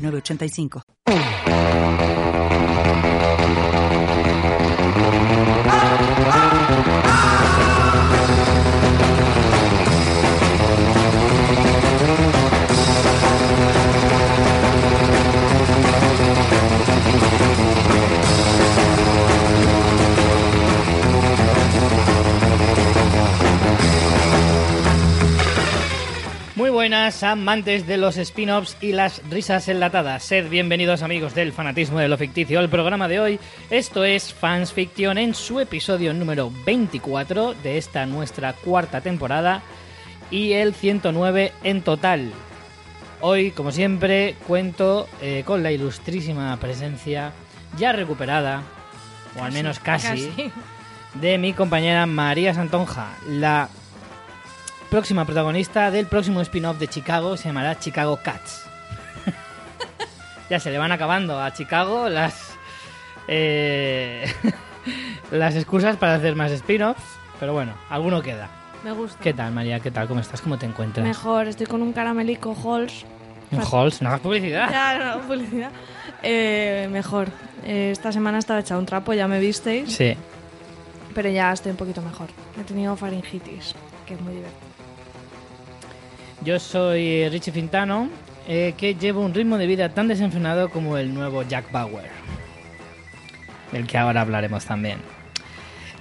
906985. Muy buenas, amantes de los spin-offs y las risas enlatadas. Sed bienvenidos, amigos del fanatismo de lo ficticio, al programa de hoy. Esto es Fans Fiction en su episodio número 24 de esta nuestra cuarta temporada y el 109 en total. Hoy, como siempre, cuento eh, con la ilustrísima presencia ya recuperada, o al menos casi, casi. de mi compañera María Santonja, la próxima protagonista del próximo spin-off de Chicago se llamará Chicago Cats. ya se le van acabando a Chicago las eh, las excusas para hacer más spin-offs, pero bueno, alguno queda. Me gusta. ¿Qué tal, María? ¿Qué tal? ¿Cómo estás? ¿Cómo te encuentras? Mejor, estoy con un caramelico Halls. Un Halls, no hagas publicidad. Ya, no, publicidad. Eh, mejor. Eh, esta semana estaba hecha un trapo, ya me visteis. Sí. Pero ya estoy un poquito mejor. He tenido faringitis, que es muy divertido. Yo soy Richie Fintano, eh, que llevo un ritmo de vida tan desenfrenado como el nuevo Jack Bauer, del que ahora hablaremos también.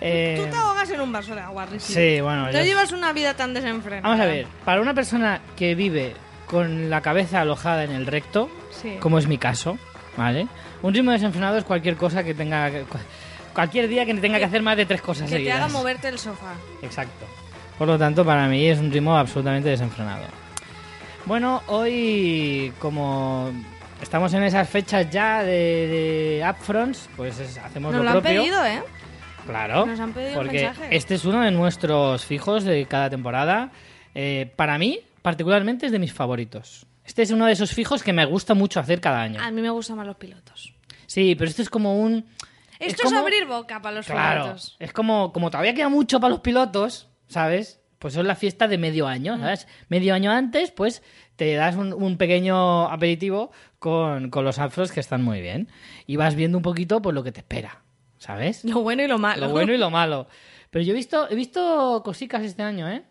Eh, Tú te ahogas en un vaso de agua, Richie. sí, bueno, No ya- llevas una vida tan desenfrenada. vamos a ver, para una persona que vive con la cabeza alojada en el recto, Sí. como es mi caso, ¿vale? Un ritmo desenfrenado es cualquier cosa que tenga... Cualquier día que tenga que hacer más de tres cosas Que te seguidas. haga moverte el sofá. Exacto. Por lo tanto, para mí es un ritmo absolutamente desenfrenado. Bueno, hoy como estamos en esas fechas ya de, de upfronts, pues es- hacemos Nos lo lo han propio. pedido, ¿eh? Claro, Nos han pedido porque mensajes. este es uno de nuestros fijos de cada temporada. Eh, para mí, particularmente, es de mis favoritos. Este es uno de esos fijos que me gusta mucho hacer cada año. A mí me gustan más los pilotos. Sí, pero esto es como un... Esto es, como- abrir boca para los Claro, pilotos. es como, como todavía queda mucho para los pilotos, ¿sabes? Pues es la fiesta de medio año, Mm. ¿sabes? Medio año antes, pues te das un, un pequeño aperitivo con, con los afros que están muy bien. Y vas viendo un poquito pues, lo que te espera, ¿sabes? Lo bueno y lo malo. Lo bueno y lo malo. Pero yo he visto, he visto cositas este año, ¿eh?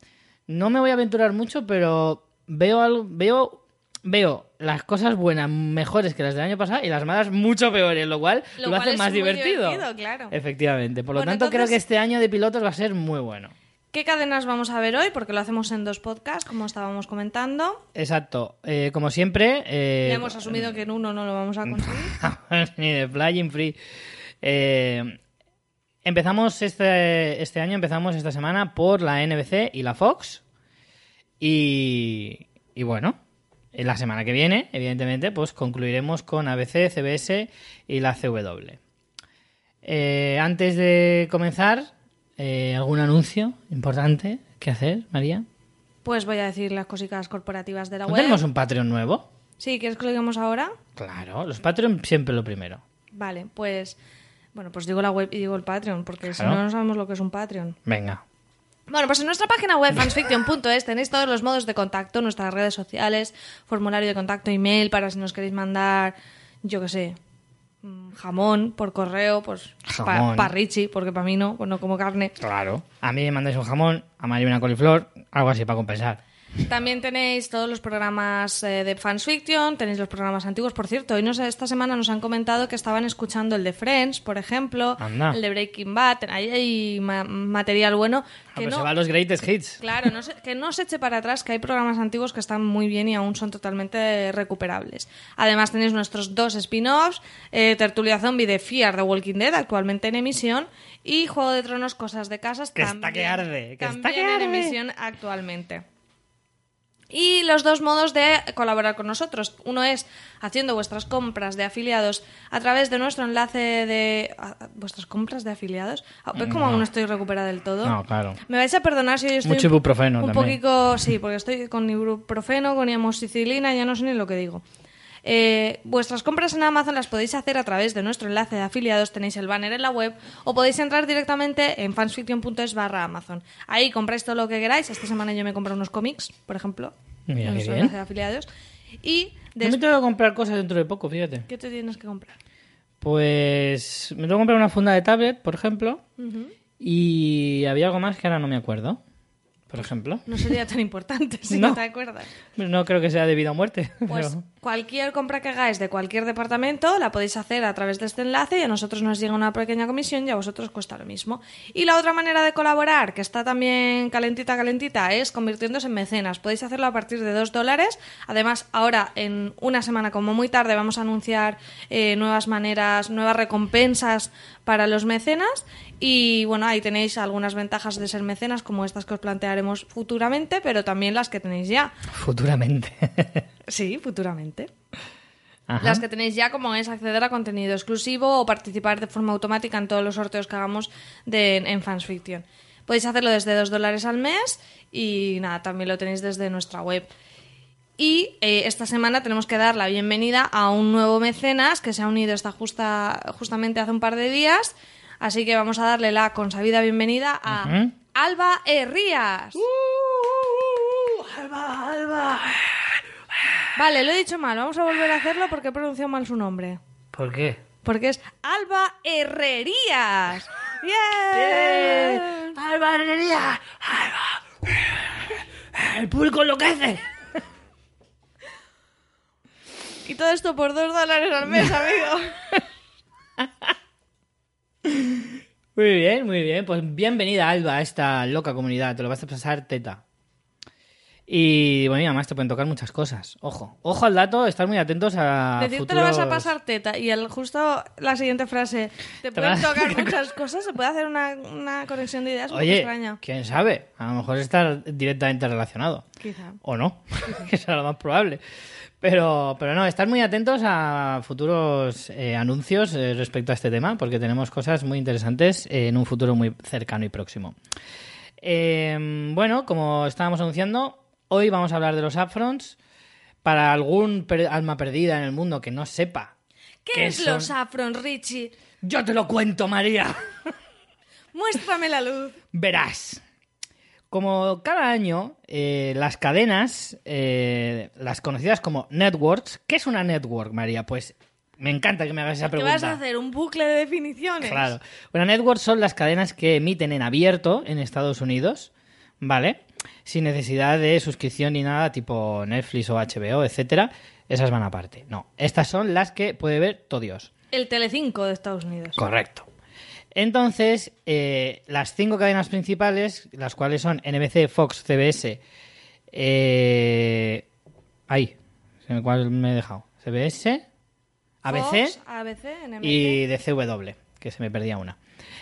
No me voy a aventurar mucho, pero veo algo, veo, veo las cosas buenas mejores que las del año pasado y las malas mucho peores, lo cual lo, Lo cual hace es más muy divertido. divertido, claro. Efectivamente. Por lo Bueno, tanto, creo que este año de pilotos va a ser muy bueno. ¿Qué cadenas vamos a ver hoy? Porque lo hacemos en dos podcasts, como estábamos comentando. Exacto. Eh, como siempre. eh, Ya hemos asumido que en uno no lo vamos a conseguir. ni de Flying Free. Eh, empezamos este, este año, empezamos esta semana por la NBC y la Fox. Y, y bueno, en la semana que viene, evidentemente, pues concluiremos con ABC, CBS y la CW. Antes de comenzar, eh, ¿algún anuncio importante que hacer, María? Pues voy a decir las cositas corporativas de la ¿No web. tenemos un Patreon nuevo? Sí, ¿quieres que lo digamos ahora? Claro, los Patreon siempre lo primero. Vale, pues... Bueno, pues digo la web y digo el Patreon, porque si no, no sabemos lo que es un Patreon. Venga. Bueno, pues en nuestra página web fansfiction.es tenéis todos los modos de contacto, nuestras redes sociales, formulario de contacto, email para si nos queréis mandar, yo qué sé, jamón por correo, pues para Richie, porque para mí no, pues no como carne. Claro. A mí me mandáis un jamón, a María una coliflor, algo así para compensar. También tenéis todos los programas eh, de Fans Fiction, tenéis los programas antiguos. Por cierto, hoy nos, esta semana nos han comentado que estaban escuchando el de Friends, por ejemplo, Anda. el de Breaking Bad. Ahí hay ma- material bueno. Ah, Que pero no, se va a los greatest hits. Claro, no se- que no se eche para atrás, que hay programas antiguos que están muy bien y aún son totalmente recuperables. Además tenéis nuestros dos spin-offs, eh, Tertulia Zombie de Fear the Walking Dead, actualmente en emisión, y Juego de Tronos, Cosas de Casas, Que está que arde, que está que en arde. emisión actualmente. Y los dos modos de colaborar con nosotros. Uno es haciendo vuestras compras de afiliados a través de nuestro enlace de... ¿Vuestras compras de afiliados? Ah, ¿Ves cómo aún no estoy recuperada del todo? No, claro. Me vais a perdonar si hoy estoy Mucho un- ibuprofeno un también. poquito... Sí, porque estoy con ibuprofeno, con amoxicilina, ya no sé ni lo que digo. Eh, vuestras compras en Amazon las podéis hacer a través de nuestro enlace de afiliados, tenéis el banner en la web o podéis entrar directamente en fansfiction.es barra Amazon. Ahí compráis todo lo que queráis. Esta semana yo me compré unos cómics, por ejemplo, Mira, en nuestro enlace de afiliados. Y me tengo que comprar cosas dentro de poco, fíjate. ¿qué te tienes que comprar? Pues me tengo que comprar una funda de tablet, por ejemplo, y había algo más que ahora no me acuerdo. Por ejemplo. No sería tan importante si No. no, te acuerdas. No creo que sea de vida o muerte. Pues pero- cualquier compra que hagáis de cualquier departamento la podéis hacer a través de este enlace y a nosotros nos llega una pequeña comisión y a vosotros cuesta lo mismo. Y la otra manera de colaborar, que está también calentita, calentita, es convirtiéndose en mecenas. Podéis hacerlo a partir de 2 dólares. Además, ahora en una semana, como muy tarde, vamos a anunciar eh, nuevas maneras, nuevas recompensas para los mecenas. Y bueno, ahí tenéis algunas ventajas de ser mecenas, como estas que os plantearemos futuramente, pero también las que tenéis ya. Futuramente. Sí, futuramente. Ajá. Las que tenéis ya, como es acceder a contenido exclusivo o participar de forma automática en todos los sorteos que hagamos de, en Fans Fiction. Podéis hacerlo desde 2 dólares al mes y nada, también lo tenéis desde nuestra web. Y eh, esta semana tenemos que dar la bienvenida a un nuevo mecenas que se ha unido esta justa, justamente hace un par de días. Así que vamos a darle la consabida bienvenida a. Alba Herrías. Alba, Alba. Vale, lo he dicho mal. Vamos a volver a hacerlo porque he pronunciado mal su nombre. ¿Por qué? Porque es Alba Herrerías. ¡Bien! Alba Herrería. Alba. El público enloquece. Y todo esto por dos dólares al mes, amigo. Muy bien, muy bien. Pues bienvenida, Alba, a esta loca comunidad. Te lo vas a pasar teta. Y bueno, y además te pueden tocar muchas cosas. Ojo, ojo al dato, estar muy atentos a. Decir te futuros... lo vas a pasar teta y el, justo la siguiente frase, te pueden tocar muchas cosas, se puede hacer una, una conexión de ideas muy extraña. quién sabe, a lo mejor está directamente relacionado. Quizá. O no, que será lo más probable. Pero, pero no, estar muy atentos a futuros eh, anuncios eh, respecto a este tema, porque tenemos cosas muy interesantes eh, en un futuro muy cercano y próximo. Bueno, como estábamos anunciando, hoy vamos a hablar de los upfronts. Para algún per- alma perdida en el mundo que no sepa ¿Qué, ¿Qué es son? los Afron, Richie? Yo te lo cuento, María. Muéstrame la luz. Verás. Como cada año, eh, las cadenas, eh, las conocidas como networks, ¿qué es una network, María? Pues me encanta que me hagas esa ¿Qué pregunta. vas a hacer? ¿Un bucle de definiciones? Claro. Una network son las cadenas que emiten en abierto en Estados Unidos, ¿vale? Sin necesidad de suscripción ni nada, tipo Netflix o HBO, etcétera. Esas van aparte. No, estas son las que puede ver todo Dios. El Telecinco de Estados Unidos. Correcto. Entonces, eh, las cinco cadenas principales, las cuales son NBC, Fox, CBS, eh, ahí, ¿cuál me he dejado? CBS, ABC Fox, ABC, NBC. y DCW, que se me perdía una.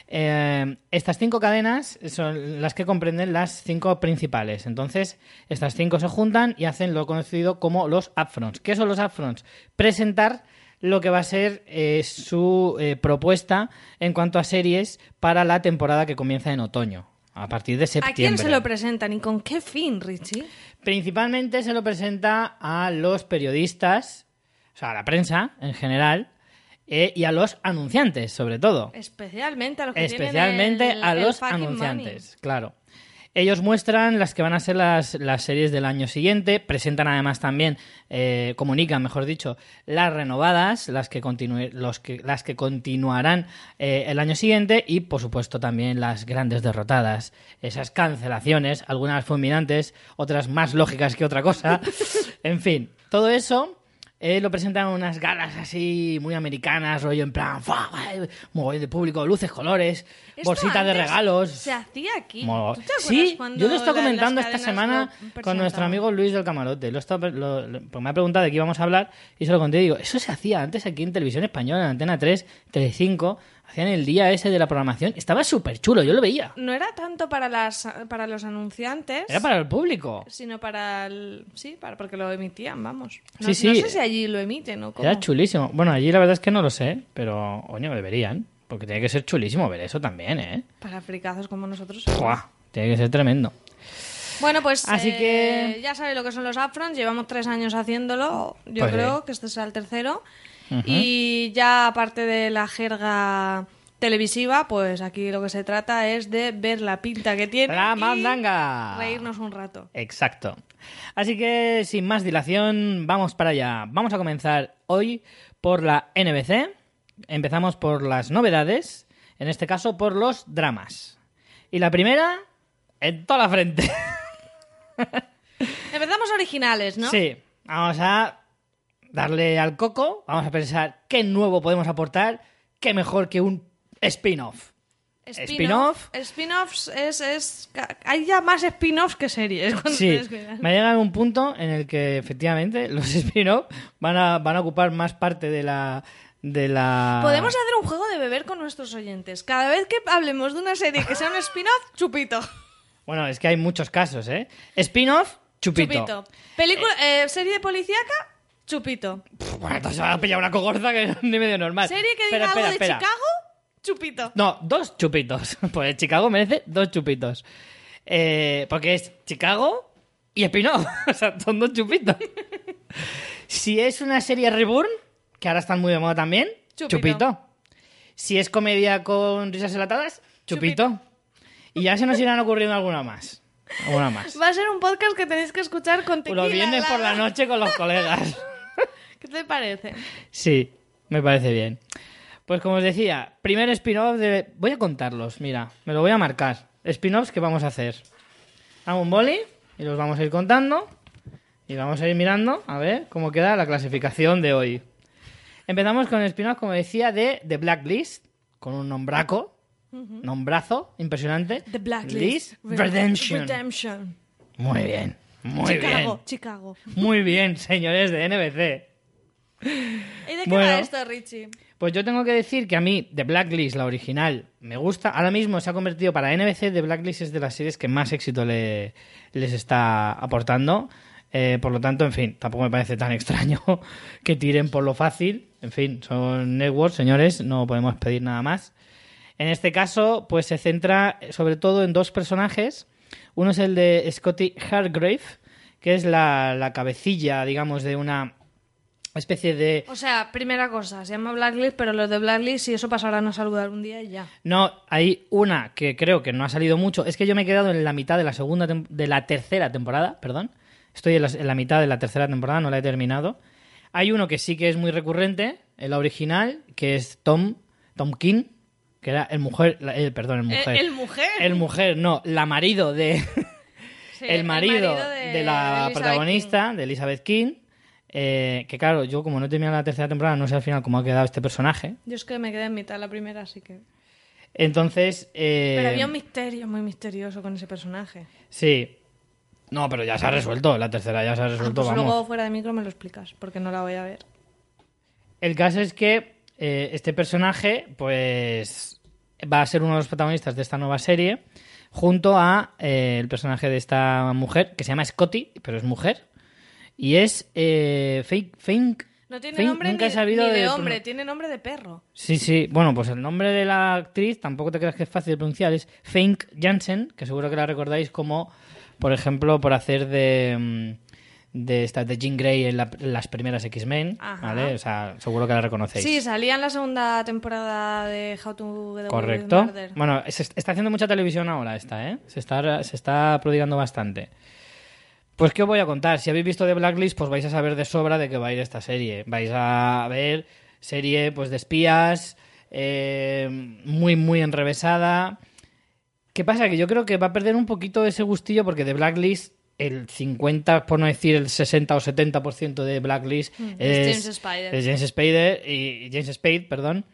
Eh, estas cinco cadenas son las que comprenden las cinco principales. Entonces, estas cinco se juntan y hacen lo conocido como los upfronts. ¿Qué son los upfronts? Presentar lo que va a ser eh, su eh, propuesta en cuanto a series para la temporada que comienza en otoño, a partir de ¿A septiembre. quién se lo presentan y con qué fin, Richie? Principalmente se lo presenta a los periodistas, o sea, a la prensa en general, eh, y a los anunciantes, sobre todo. Especialmente a los que Especialmente tienen el- a los anunciantes, claro. Ellos muestran las que van a ser las, las series del año siguiente, presentan además también, eh, comunican, mejor dicho, las renovadas, las que, continue- los que, las que continuarán eh, el año siguiente y, por supuesto, también las grandes derrotadas, esas cancelaciones, algunas fulminantes, otras más lógicas que otra cosa. en fin, todo eso eh, lo presentan en unas galas así muy americanas, rollo en plan, ¡fua! mogollón de público, luces, colores, bolsitas de regalos. Se hacía aquí. Mo- ¿Tú te acuerdas Sí, yo lo he estado la- las comentando esta semana con nuestro amigo Luis del Camarote. Lo he estado- lo- lo- pues me ha preguntado de qué íbamos a hablar y se lo conté. Y digo, eso se hacía antes aquí en Televisión Española, en Antena 3, Telecinco. Hacían el día ese de la programación. Estaba súper chulo, yo lo veía. No era tanto para las para los anunciantes, Era para el público. sino para el sí, para porque lo emitían, vamos. No, Sí, sí. no sé si allí lo emiten o cómo. Era chulísimo. Bueno, allí la verdad es que no lo sé, pero, coño, deberían. Porque tiene que ser chulísimo ver eso también, ¿eh? Para fricazos como nosotros. Tiene que ser tremendo. Bueno, pues Así eh, que- ya sabéis lo que son los upfronts. Llevamos tres años haciéndolo. Yo Pues creo sí. que este será el tercero. Y ya aparte de la jerga televisiva, pues aquí lo que se trata es de ver la pinta que tiene La y mandanga. reírnos un rato. Exacto. Así que, sin más dilación, vamos para allá. Vamos a comenzar hoy por la NBC. Empezamos por las novedades, en este caso por los dramas. Y la primera, en toda la frente. Empezamos originales, ¿no? Sí, vamos a darle al coco, vamos a pensar qué nuevo podemos aportar, qué mejor que un spin-off. Spin-off. Spin-offs es, es... Hay ya más spin-offs que series. Sí, me ha llegado un punto en el que efectivamente los spin-off van a, van a ocupar más parte de la... De la... Podemos hacer un juego de beber con nuestros oyentes. Cada vez que hablemos de una serie que sea un spin-off, chupito. Bueno, es que hay muchos casos, ¿eh? Spin-off, chupito. Chupito. Película, eh, serie de policíaca, chupito. Pff, Bueno, entonces va a pillar una cogorza que es ni medio normal. Serie que Espera, diga algo espera, de espera. Chicago, chupito. No, dos chupitos. Pues Chicago merece dos chupitos. Eh, porque es Chicago y spin-off. O sea, son dos chupitos. si es una serie Reborn, que ahora están muy de moda también, Chupito. chupito. Si es comedia con risas enlatadas, chupito. Y ya se nos irán ocurriendo alguna más. Alguna más. Va a ser un podcast que tenéis que escuchar con tequila. Los viernes por la noche con los colegas. ¿Qué te parece? Sí, me parece bien. Pues como os decía, primer spin-off de... Voy a contarlos, mira, me lo voy a marcar. Spin-offs que vamos a hacer. Hago un boli y los vamos a ir contando y vamos a ir mirando a ver cómo queda la clasificación de hoy. Empezamos con el spin-off, como decía, de The Blacklist, con un nombraco, nombrazo impresionante. The Blacklist. List Redemption. Redemption. Muy bien, muy Chicago, bien. Chicago. Muy bien, señores de NBC. ¿Y de qué Bueno. va esto, Richie? Pues yo tengo que decir que a mí The Blacklist, la original, me gusta. Ahora mismo se ha convertido para NBC, The Blacklist es de las series que más éxito le- les está aportando. Eh, por lo tanto, en fin, tampoco me parece tan extraño que tiren por lo fácil. En fin, son networks, señores, no podemos pedir nada más. En este caso, pues se centra sobre todo en dos personajes. Uno es el de Scotty Hargrave, que es la, la cabecilla, digamos, de una especie de O sea, primera cosa, se llama Blacklist, pero los de Blacklist, si eso pasarán a saludar un día y ya. No, hay una que creo que no ha salido mucho. Es que yo me he quedado en la mitad de la segunda de la tercera temporada, perdón. Estoy en la, en la mitad de la tercera temporada, no la he terminado. Hay uno que sí que es muy recurrente, en la original, que es Tom, Tom King, que era el mujer, la- el, perdón, el mujer. Eh, ¿El mujer? El mujer, no, la marido de Sí, el marido, de, de, la Elizabeth protagonista, de Elizabeth King. Eh, que claro, yo como no he terminado la tercera temporada, no sé al final cómo ha quedado este personaje. Yo es que me quedé en mitad la primera, así que... Entonces, eh, Pero había un misterio muy misterioso con ese personaje. Sí. No, pero ya se ha resuelto. La tercera ya se ha Ah, resuelto, pues vamos. luego fuera de micro me lo explicas, porque no la voy a ver. El caso es que eh, este personaje, pues, va a ser uno de los protagonistas de esta nueva serie, junto a el personaje de esta mujer, que se llama Scotty, pero es mujer, y es eh, Fink. No tiene Fink, nombre nunca ni, he sabido ni de de hombre, tiene nombre de perro. Sí, sí. Bueno, pues el nombre de la actriz, tampoco te creas que es fácil de pronunciar, es Fink Jansen, que seguro que la recordáis como, por ejemplo, por hacer de, mm, de, esta, de Jean Grey en, la- en las primeras X-Men. ¿vale? O sea, seguro que la reconocéis. Sí, salía en la segunda temporada de How to Get Away with Correcto. Murder. Bueno, se est- está haciendo mucha televisión ahora esta, ¿eh? Se está, se está prodigando bastante. Pues, ¿qué os voy a contar? Si habéis visto The Blacklist, pues vais a saber de sobra de qué va a ir esta serie. Vais a ver serie, pues, de espías, eh, muy, muy enrevesada. ¿Qué pasa? Que yo creo que va a perder un poquito ese gustillo porque The Blacklist, el 50, por no decir el 60 o 70% de Blacklist Mm, es es, James Spader. es James Spader y James Spade, perdón.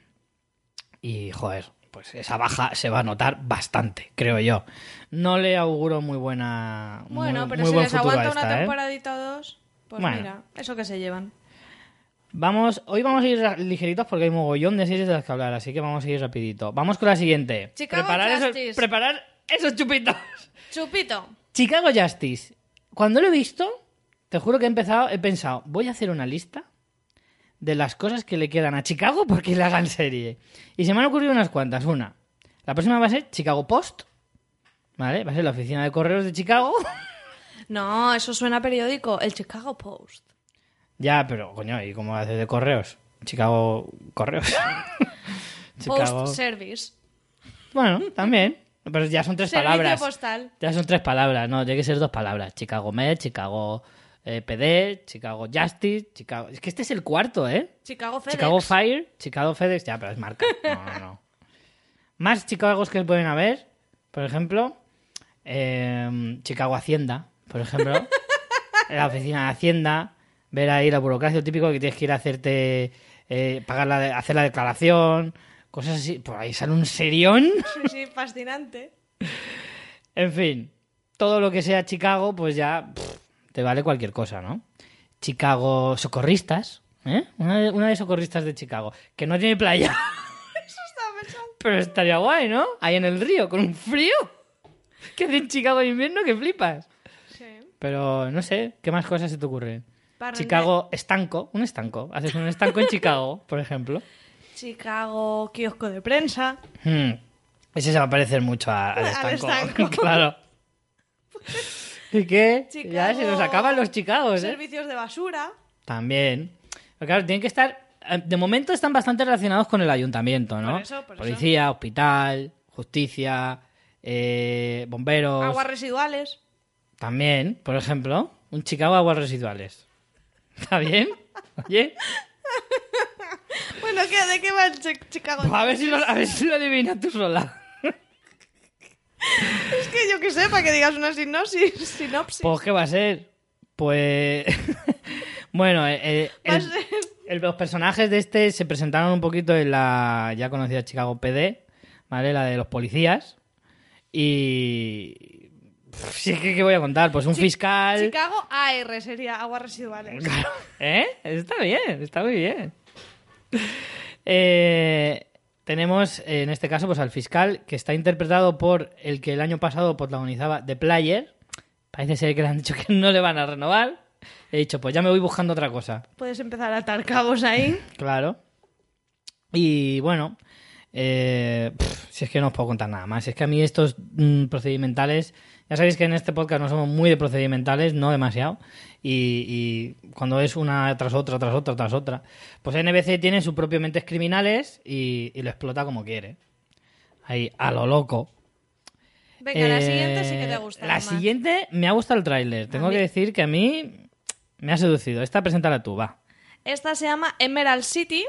Y joder, pues esa baja se va a notar bastante, creo yo. No le auguro muy buena. muy- Bueno, pero muy si buen les aguanta una esta, ¿eh? temporadita o dos, pues Bueno. mira, eso que se llevan. Vamos, hoy vamos a ir ligeritos porque hay mogollón de series de las que hablar, así que vamos a ir rapidito. Vamos con la siguiente. Chicago preparar esos, Justice. preparar esos chupitos. Chupito. Chicago Justice. Cuando lo he visto, te juro que he empezado, he pensado, voy a hacer una lista de las cosas que le quedan a Chicago porque le hagan serie. Y se me han ocurrido unas cuantas. Una, la próxima va a ser Chicago Post. ¿Vale? Va a ser la oficina de correos de Chicago. No, eso suena a periódico. El Chicago Post. ya, pero coño, ¿y cómo hace de correos? Chicago Correos. Chicago. Post Service. Bueno, también. Pero ya son tres Servicio palabras. postal. Ya son tres palabras, no, tiene que ser dos palabras. Chicago Med, Chicago eh, PD, Chicago Justice, Chicago... Es que este es el cuarto, ¿eh? Chicago FedEx. Chicago Fire, Chicago FedEx, ya, pero es marca. No, no, no. Más Chicagos que pueden haber, por ejemplo, eh, Chicago Hacienda, por ejemplo. la oficina de Hacienda, ver ahí la burocracia típico que tienes que ir a hacerte, eh, pagar la de- hacer la declaración, cosas así. Por ahí sale un serión. Sí, sí, fascinante. En fin, todo lo que sea Chicago, pues ya pff, te vale cualquier cosa, ¿no? Chicago Socorristas, ¿eh? Una de, una de socorristas de Chicago, que no tiene playa. Pero estaría guay, ¿no? Ahí en el río, con un frío. Que hace en Chicago en invierno que flipas. Sí. Pero no sé, ¿qué más cosas se te ocurren? Chicago estanco, un estanco. Haces un estanco en Chicago, por ejemplo. Chicago kiosco de prensa. Hmm, Ese se va a parecer mucho a- al Al estanco. estanco. claro. ¿Y qué? Ya Chicago- se nos acaban los Chicagos, ¿eh? Servicios de basura. También. Pero claro, tienen que estar. eh, De momento están bastante relacionados con el ayuntamiento, ¿no? Por eso, por eso. Policía, hospital, justicia, eh, bomberos. Aguas residuales. También, por ejemplo, un Chicago aguas residuales. ¿Está bien? Oye, Bueno, ¿qué, ¿de qué va el Chi- Chicago? pues a ver si lo, a ver si lo adivinas tú sola. Es que yo qué sé, para que digas una sinopsis. sinopsis. Pues, ¿qué va a ser? Pues. bueno, eh, eh, Va a el- ser- el- los personajes de este se presentaron un poquito en la ya conocida Chicago PD, ¿vale? La de los policías. Y. Sí, ¿qué, qué voy a contar? Pues un fiscal. Chicago AR sería aguas residuales. ¿Eh? Está bien, está muy bien. Eh, tenemos eh, en este caso pues al fiscal que está interpretado por el que el año pasado protagonizaba The Player. Parece ser que le han dicho que no le van a renovar. He dicho, pues ya me voy buscando otra cosa. Puedes empezar a atar cabos ahí. Claro. Y bueno, eh, pff, si es que no os puedo contar nada más. Es que a mí estos mm, procedimentales, ya sabéis que en este podcast no somos muy de procedimentales, no demasiado. Y, y cuando es una tras otra, tras otra, tras otra, pues NBC tiene sus propios mentes criminales y, y lo explota como quiere. Ahí, a lo loco. Venga, la Eh, siguiente sí que te gusta. La siguiente me ha gustado el tráiler. Tengo que decir que a mí me ha seducido. Esta preséntala tú, va. Esta se llama Emerald City.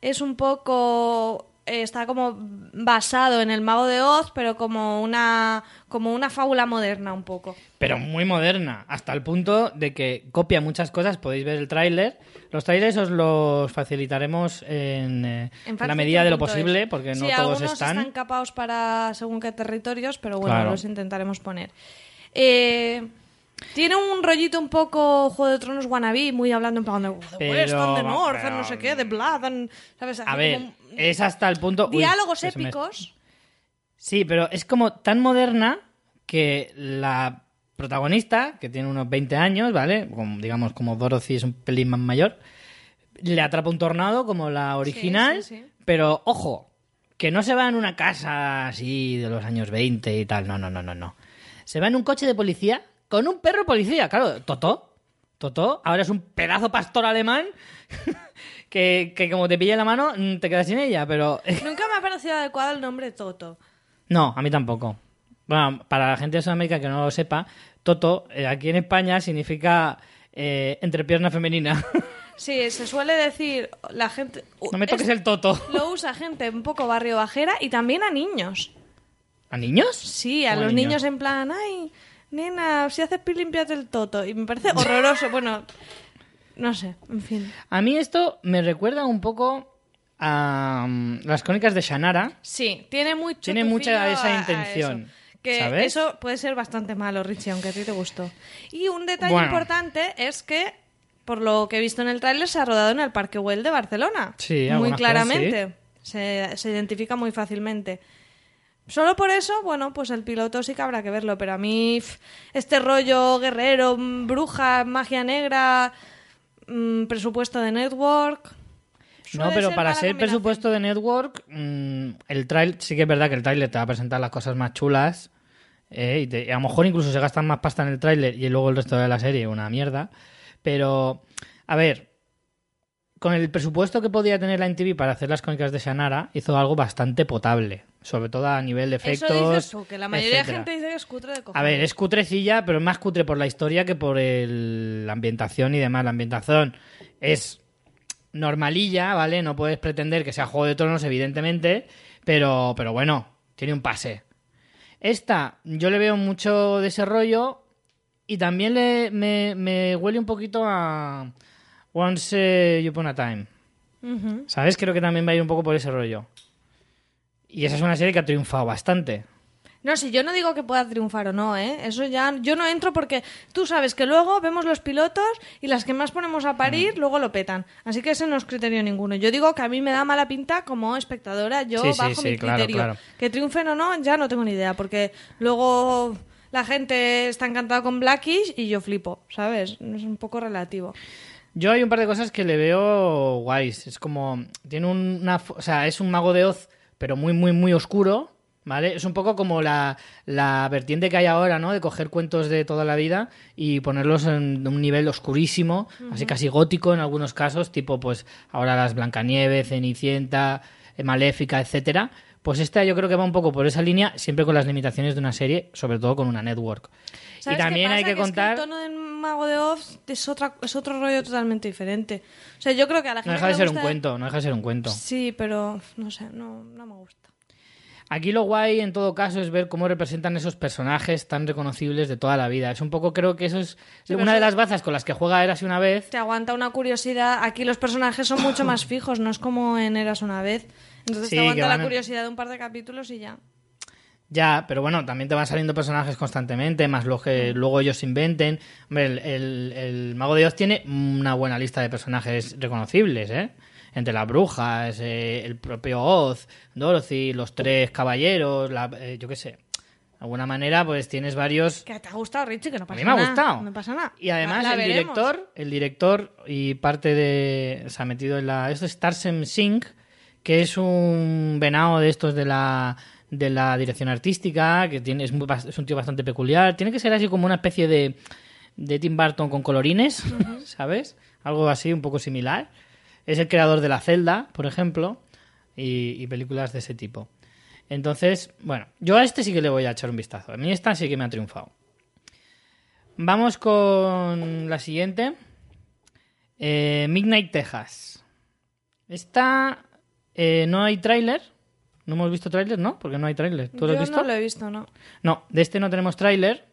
Es un poco. Está como basado en el Mago de Oz, pero como una, como una fábula moderna, un poco. pero muy moderna, hasta el punto de que copia muchas cosas. Podéis ver el tráiler. Los tráilers os los facilitaremos en, eh, en la medida de lo posible, porque no Sí, todos algunos están. capados para según qué territorios, pero bueno, Claro. los intentaremos poner. Eh, tiene un rollito un poco Juego de Tronos wannabe, muy hablando en plan de "The Pero, West and the va- North, pero- and no sé qué, The Blood, and", ¿sabes? A Así ver, como un- es hasta el punto. Diálogos me- épicos. Sí, pero es como tan moderna que la protagonista, que tiene unos 20 años, ¿vale? Como, digamos, como Dorothy es un pelín más mayor, le atrapa un tornado como la original, sí, sí. pero ojo, que no se va en una casa así de los años 20 y tal, no, no, no, no, no. Se va en un coche de policía con un perro policía, claro, Totó. Totó, ahora es un pedazo pastor alemán que, que como te pilla la mano mm, te quedas sin ella, pero Nunca me ha parecido adecuado el nombre Toto. no, a mí tampoco. Bueno, para la gente de Sudamérica que no lo sepa, Toto eh, aquí en España significa eh, entrepierna femenina. Sí, se suele decir la gente. no me toques es- el Toto. Lo usa gente un poco barrio bajera y también a niños. ¿A niños? Sí, a ¿Cómo los niños en plan, ay, nena, si haces pis, limpiate el toto. Y me parece horroroso. bueno, no sé, en fin. A mí esto me recuerda un poco a mm, las crónicas de Shannara. Sí, tiene mucho. Tiene mucha esa intención, eso. Que ¿sabes? eso puede ser bastante malo, Richie, aunque a ti te gustó. Y un detalle Bueno. importante es que por lo que he visto en el tráiler, se ha rodado en el Parque Güell de Barcelona. Sí, muy cosas claramente. Se, se identifica muy fácilmente. Solo por eso, bueno, pues el piloto sí que habrá que verlo, pero a mí este rollo guerrero, mm, bruja, magia negra, mm, presupuesto de network. No, pero ser para ser presupuesto de Network, mm, el trail sí que es verdad que el trailer te va a presentar las cosas más chulas. eh, y, te- y a lo mejor incluso se gastan más pasta en el tráiler y luego el resto de la serie una mierda. Pero, a ver, con el presupuesto que podía tener la NTV para hacer las crónicas de Shannara, hizo algo bastante potable. Sobre todo a nivel de efectos. Eso dices tú, que la mayoría etcétera. de gente dice que es cutre de cojones. A ver, es cutrecilla, pero es más cutre por la historia que por el- la ambientación y demás. La ambientación es normalilla, ¿vale? No puedes pretender que sea Juego de Tronos, evidentemente, pero, pero bueno, tiene un pase. Esta, yo le veo mucho de ese rollo y también le, me, me huele un poquito a Once eh, Upon a Time. Ujú. ¿Sabes? Creo que también va a ir un poco por ese rollo. Y esa es una serie que ha triunfado bastante. No, si yo no digo que pueda triunfar o no, ¿eh? Eso ya... Yo no entro porque tú sabes que luego vemos los pilotos y las que más ponemos a Mm. parir luego lo petan. Así que ese no es criterio ninguno. Yo digo que a mí me da mala pinta como espectadora, yo Sí, sí, bajo sí, mi claro, criterio. claro. Que triunfen o no, ya no tengo ni idea, porque luego la gente está encantada con Blackish y yo flipo, ¿sabes? Es un poco relativo. Yo hay un par de cosas que le veo guays. Es como. Tiene un- una. O sea, es un mago de Oz, pero muy, muy, muy oscuro. ¿Vale? Es un poco como la, la vertiente que hay ahora, ¿no? De coger cuentos de toda la vida y ponerlos en un nivel oscurísimo, así casi gótico en algunos casos, tipo, pues, ahora las Blancanieves, Cenicienta, eh, Maléfica, etcétera. Pues esta yo creo que va un poco por esa línea, siempre con las limitaciones de una serie, sobre todo con una network. Y ¿Sabes qué también hay que es contar. el tono del Mago de Oz es, otra, es otro rollo totalmente diferente. O sea, yo creo que a la gente No deja de ser un gusta- cuento, no deja de ser un cuento. Sí, pero no sé, no, no me gusta. Aquí lo guay, en todo caso, es ver cómo representan esos personajes tan reconocibles de toda la vida. Es un poco, creo que eso es pero una de las bazas con las que juega Érase una vez. Te aguanta una curiosidad. Aquí los personajes son mucho más fijos, no es como en Eras una vez. Entonces Sí, te aguanta la curiosidad de un par de capítulos y ya. Ya, pero bueno, también te van saliendo personajes constantemente, más los Mm. que luego ellos inventen. Hombre, el, el- el Mago de Oz tiene una buena lista de personajes reconocibles, ¿eh? Entre las brujas, eh, el propio Oz, Dorothy, los tres caballeros, la- eh, yo qué sé. De alguna manera, pues tienes varios Que te ha gustado, Richie, que no A pasa mí me ha nada. gustado. No pasa nada. Y además La- la el veremos. director, el director y parte de se ha metido en la esto es Tarsem Singh, que es un venado de estos de la de la dirección artística, que tiene es, muy bas- es un tío bastante peculiar, tiene que ser así como una especie de de Tim Burton con colorines, ¿sabes? Algo así un poco similar. Es el creador de La Celda, por ejemplo, y, y películas de ese tipo. Entonces, bueno, yo a este sí que le voy a echar un vistazo. A mí esta sí que me ha triunfado. Vamos con la siguiente. Eh, Midnight Texas. Esta eh, no hay tráiler. No hemos visto tráiler, ¿no? Porque no hay tráiler. ¿Tú lo has visto? no lo he visto, no. No, de este no tenemos tráiler,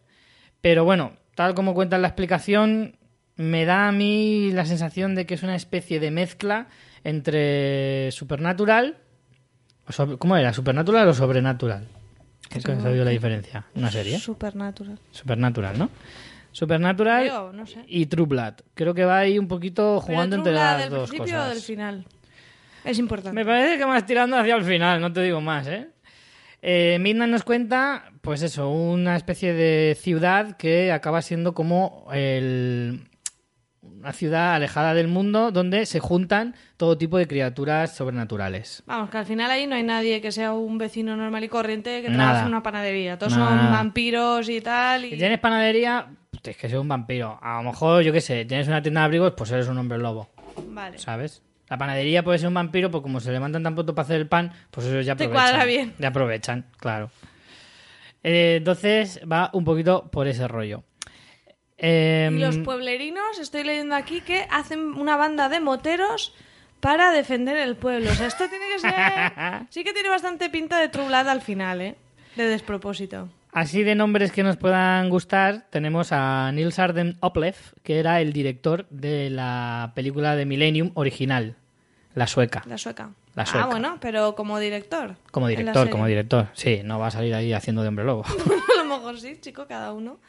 pero bueno, tal como cuenta en la explicación, me da a mí la sensación de que es una especie de mezcla entre Supernatural, o sobre- ¿cómo era? ¿Supernatural o Sobrenatural? ¿Qué has sabido la diferencia? ¿Una serie? Supernatural. Supernatural, ¿no? Supernatural Creo, no sé. y True Blood. Creo que va ahí un poquito jugando Pero entre las del dos principio o cosas. del final? Es importante. Me parece que más tirando hacia el final, no te digo más, ¿eh? Eh, Midnight nos cuenta, pues eso, una especie de ciudad que acaba siendo como el- una ciudad alejada del mundo donde se juntan todo tipo de criaturas sobrenaturales. Vamos, que al final ahí no hay nadie que sea un vecino normal y corriente que Nada. trabaje en una panadería. Todos Nada. son vampiros y tal. Si Y... tienes panadería, pues tienes que ser un vampiro. A lo mejor, yo qué sé, tienes una tienda de abrigos, pues eres un hombre lobo, Vale. ¿sabes? La panadería puede ser un vampiro, pues como se levantan tan pronto para hacer el pan, pues eso ya Te aprovechan. cuadra bien. Ya aprovechan, claro. Eh, entonces va un poquito por ese rollo. Em, Y los pueblerinos, estoy leyendo aquí que hacen una banda de moteros para defender el pueblo. O sea, esto tiene que ser... Sí que tiene bastante pinta de trublada al final, ¿eh? De despropósito. Así de nombres que nos puedan gustar, tenemos a Nils Arden Oplev, que era el director de la película de Millennium original, la sueca. La sueca. La sueca. Ah, bueno, pero como director. Como director, como director. Sí, no va a salir ahí haciendo de hombre lobo. A lo mejor sí, chico, cada uno.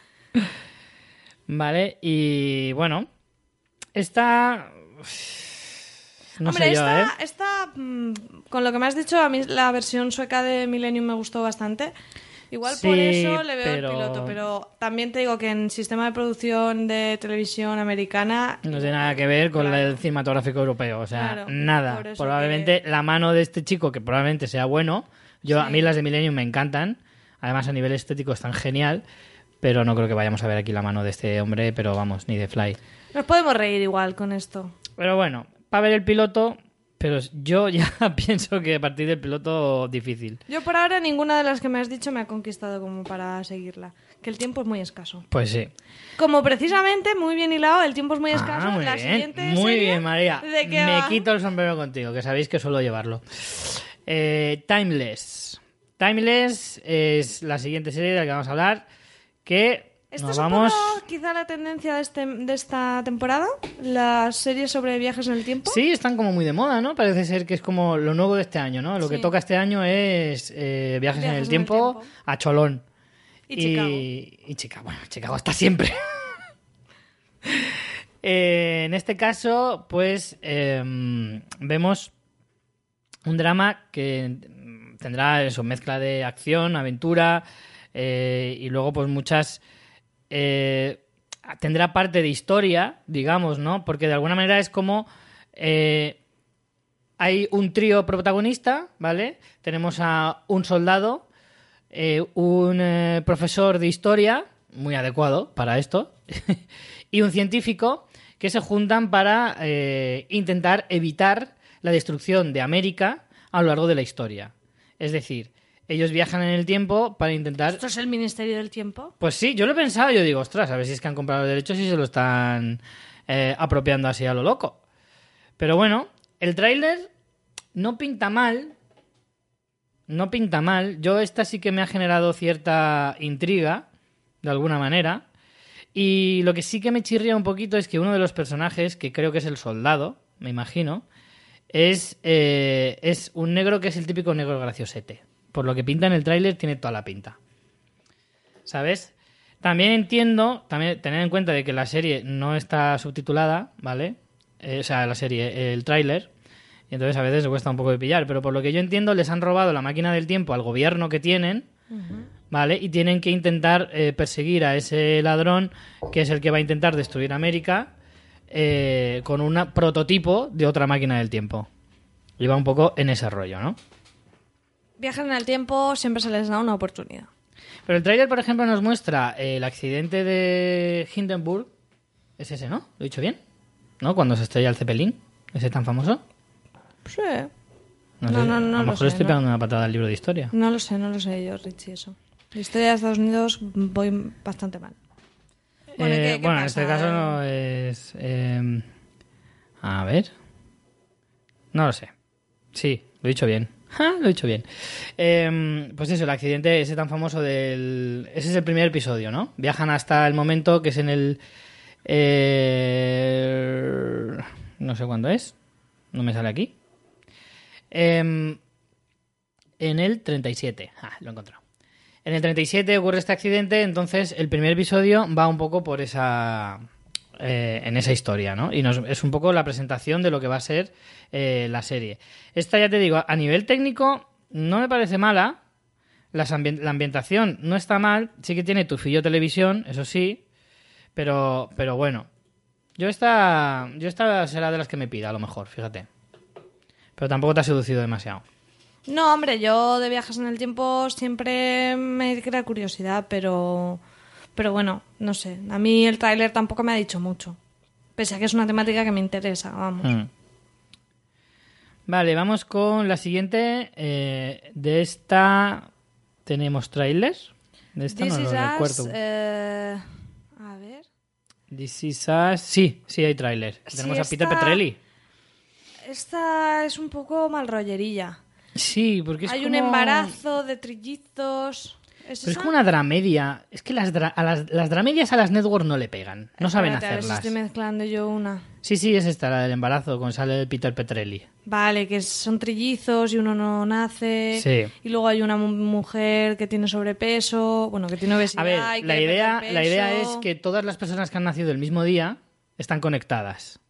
Vale, y bueno, Está... No Hombre, sé yo, esta, ¿eh? esta, mm, con lo que me has dicho, a mí la versión sueca de Millennium me gustó bastante. Igual por eso le veo pero- el piloto, pero también te digo que en sistema de producción de televisión americana No tiene nada que ver con Claro. el cinematográfico europeo, o sea, Claro, nada. Probablemente la mano de este chico, que probablemente sea bueno, yo a mí las de Millennium me encantan, además a nivel estético están genial, pero no creo que vayamos a ver aquí la mano de este hombre, pero vamos, ni de Fly. nos podemos reír igual con esto. Pero bueno, para ver el piloto, pero yo ya pienso que a partir del piloto difícil. Yo por ahora ninguna de las que me has dicho me ha conquistado como para seguirla, que el tiempo es muy escaso. Pues sí. Como precisamente, muy bien hilado, el tiempo es muy escaso. Ah, muy la bien, siguiente muy serie, bien, María. ¿de qué Me va? quito el sombrero contigo, que sabéis que suelo llevarlo. Eh, Timeless. Timeless es la siguiente serie de la que vamos a hablar, que Esta nos es un vamos... poco quizá la tendencia de, este, de esta temporada, las series sobre viajes en el tiempo. Sí, están como muy de moda, ¿no? Parece ser que es como lo nuevo de este año, ¿no? Lo que toca este año es eh, viajes, en, el tiempo a Cholón. Y Chicago. Y Chicago. Bueno, Chicago está siempre. Eh, en este caso, pues em, vemos un drama que tendrá eso, mezcla de acción, aventura eh, y luego pues muchas... eh, tendrá parte de historia, digamos, ¿no? Porque de alguna manera es como... eh, hay un trío protagonista, ¿vale? Tenemos a un soldado, eh, un profesor de historia, muy adecuado para esto, y un científico que se juntan para intentar evitar la destrucción de América a lo largo de la historia. Es decir, ellos viajan en el tiempo para intentar... Esto es el Ministerio del Tiempo. Pues sí, yo lo he pensado, yo digo, ostras, a ver si es que han comprado los derechos y se lo están eh, apropiando así a lo loco. Pero bueno, el tráiler no pinta mal. No pinta mal. Yo esta sí que me ha generado cierta intriga, de alguna manera. Y lo que sí que me chirría un poquito es que uno de los personajes, que creo que es el soldado, me imagino, es, eh, es un negro que es el típico negro graciosete. Por lo que pinta en el tráiler tiene toda la pinta. ¿Sabes? También entiendo, también tener en cuenta de que la serie no está subtitulada, ¿vale? Eh, o sea, la serie, el tráiler. Y entonces a veces cuesta un poco de pillar. Pero por lo que yo entiendo, les han robado la máquina del tiempo al gobierno que tienen, ¿vale? Y tienen que intentar eh, perseguir a ese ladrón que es el que va a intentar destruir América eh, con un prototipo de otra máquina del tiempo. Y va un poco en ese rollo, ¿no? Viajan en el tiempo, siempre se les da una oportunidad. Pero el tráiler, por ejemplo, nos muestra eh, el accidente de Hindenburg. ¿Es ese, no? ¿Lo he dicho bien? ¿No? Cuando se estrella el Zeppelin. ¿Ese tan famoso? Sí. No, No, sé. no, no A lo lo mejor sé, estoy no. pegando una patada al libro de historia. No lo sé, no lo sé yo, Richie, eso. La historia de Estados Unidos voy bastante mal. Bueno, ¿y Eh, qué- qué bueno, en este caso no es... eh, a ver. No lo sé. Sí, lo he dicho bien. Lo he dicho bien. Eh, pues eso, el accidente ese tan famoso del... Ese es el primer episodio, ¿no? Viajan hasta el momento que es en el... eh, no sé cuándo es. No me sale aquí. Em, en el 37. Ah, lo he encontrado. En el 37 ocurre este accidente, entonces el primer episodio va un poco por esa. eh, en esa historia, ¿no? Y nos- es un poco la presentación de lo que va a ser eh, la serie. Esta, ya te digo, a nivel técnico no me parece mala. Las la ambientación no está mal. Sí que tiene tufillo televisión, eso sí. Pero, pero bueno. Yo esta, yo esta será de las que me pida, a lo mejor, fíjate. Pero tampoco te ha seducido demasiado. No, hombre, yo de viajes en el tiempo siempre me crea curiosidad, pero, pero bueno, no sé. A mí el tráiler tampoco me ha dicho mucho. Pese a que es una temática que me interesa, vamos. Mm. Vale, vamos con la siguiente. Eh, de esta tenemos trailers. De esta This no is lo recuerdo. eh, a ver. This is Us- Sí, sí hay trailer. Sí, tenemos a Peter Petrelli. Esta es un poco mal rollerilla. Sí, porque es Hay un embarazo de trillizos. ¿Es Pero es como una dramedia. Es que las, dra- a las, las dramedias a las network no le pegan. No saben Espérate, a ver si hacerlas. estoy mezclando yo una. Sí, sí, es esta, la del embarazo, con sale Peter Petrelli. Vale, que son trillizos y uno no nace. Sí. Y luego hay una mu- mujer que tiene sobrepeso, bueno, que tiene obesidad. A ver, y la idea, la idea es que todas las personas que han nacido el mismo día, están conectadas.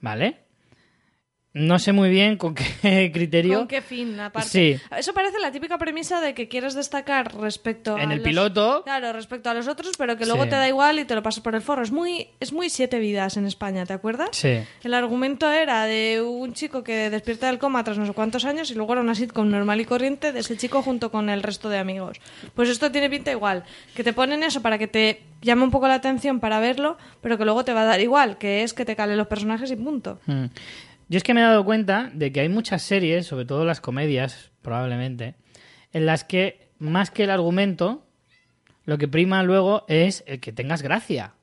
¿Vale? No sé muy bien con qué criterio. ¿Con qué fin? Aparte. Sí. Eso parece la típica premisa de que quieres destacar respecto En a el los- piloto. Claro, respecto a los otros, pero que luego Sí. te da igual y te lo pasas por el forro. Es muy, es muy siete vidas en España, ¿te acuerdas? Sí. El argumento era de un chico que despierta del coma tras no sé cuántos años y luego era una sitcom normal y corriente de ese chico junto con el resto de amigos. Pues esto tiene pinta igual, que te ponen eso para que te llame un poco la atención para verlo, pero que luego te va a dar igual, que es que te calen los personajes y punto. Mm. Yo es que me he dado cuenta de que hay muchas series, sobre todo las comedias, probablemente, en las que más que el argumento, lo que prima luego es el que tengas gracia.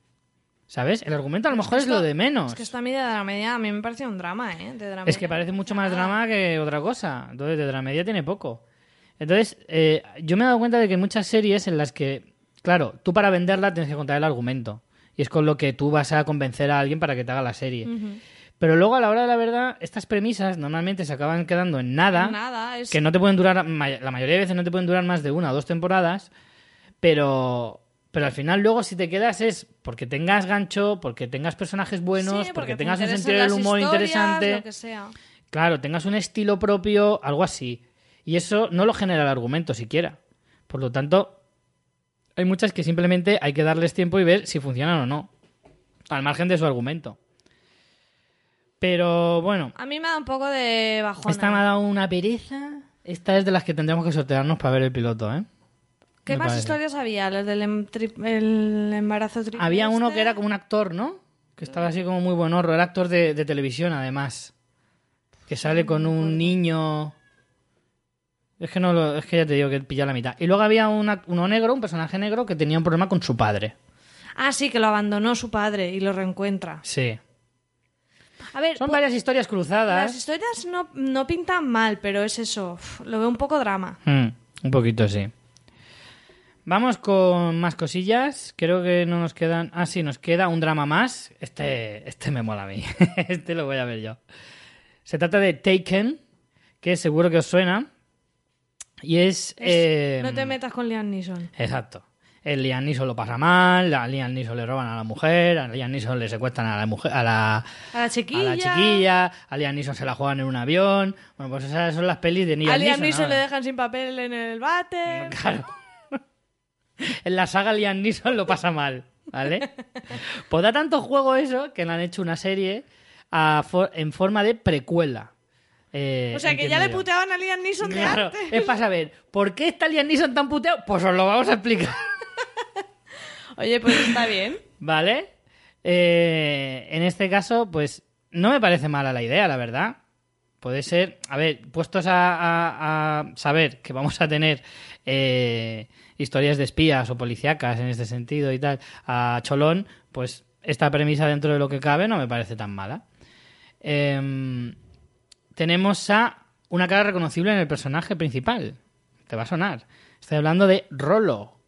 ¿Sabes? El argumento a lo mejor es lo de menos. Es que esta media de la media a mí me parecía un drama, ¿eh? De Es que parece mucho más drama que otra cosa. Entonces, de dramedia tiene poco. Entonces, eh, yo me he dado cuenta de que hay muchas series en las que, claro, tú para venderla tienes que contar el argumento. Y es con lo que tú vas a convencer a alguien para que te haga la serie. Pero luego, a la hora de la verdad, estas premisas normalmente se acaban quedando en nada. Nada, es... Que no te pueden durar, la mayoría de veces no te pueden durar más de una o dos temporadas. Pero, pero al final, luego, si te quedas es porque tengas gancho, porque tengas personajes buenos, Sí, porque, te tengas un sentido del humor interesante. Lo que sea. Claro, tengas un estilo propio, algo así. Y eso no lo genera el argumento siquiera. Por lo tanto, hay muchas que simplemente hay que darles tiempo y ver si funcionan o no. Al margen de su argumento. Pero bueno, A mí me da un poco de bajona. esta me ha dado una pereza. Esta es de las que tendremos que sortearnos para ver el piloto, ¿eh? ¿Qué me más parece. historias había? ¿Las del em- el embarazo triple Había uno este? que era como un actor, ¿no? Que estaba así como muy buen horror. Era actor de, de televisión, además. Que sale con un niño. Es que no lo, es que ya te digo que pilla la mitad. Y luego había un act- uno negro, un personaje negro, que tenía un problema con su padre. Ah, sí, que lo abandonó su padre y lo reencuentra. Sí. A ver, Son varias historias cruzadas. las historias no, no pintan mal, pero es eso. Lo veo un poco drama. Mm, un poquito, sí. Vamos con más cosillas. Creo que no nos quedan. Ah, sí, nos queda un drama más. Este, este me mola a mí. este lo voy a ver yo. Se trata de Taken, que seguro que os suena. Y es. eh, No te metas con Liam Neeson. Exacto. El Liam Neeson lo pasa mal, a Liam Neeson le roban a la mujer, a Liam Neeson le secuestran a la mujer, a la, A la chiquilla. a la chiquilla, a Liam Neeson se la juegan en un avión. Bueno, pues esas son las pelis de Liam A Liam Neeson. Neeson ahora. le dejan sin papel en el váter. Claro. En la saga Liam Neeson lo pasa mal, ¿vale? Pues da tanto juego eso que le han hecho una serie a for- en forma de precuela. Eh, O sea, que ya le puteaban a Liam Neeson de Claro, antes. es para saber por qué está Liam Neeson tan puteado. Pues os lo vamos a explicar, Oye, pues está bien. ¿vale? Eh, en este caso, pues no me parece mala la idea, la verdad. Puede ser, a ver, puestos a, saber que vamos a tener eh, historias de espías o policíacas en este sentido y tal, a Cholón, pues esta premisa dentro de lo que cabe no me parece tan mala. Em, tenemos a una cara reconocible en el personaje principal. Te va a sonar. Estoy hablando de Rolo,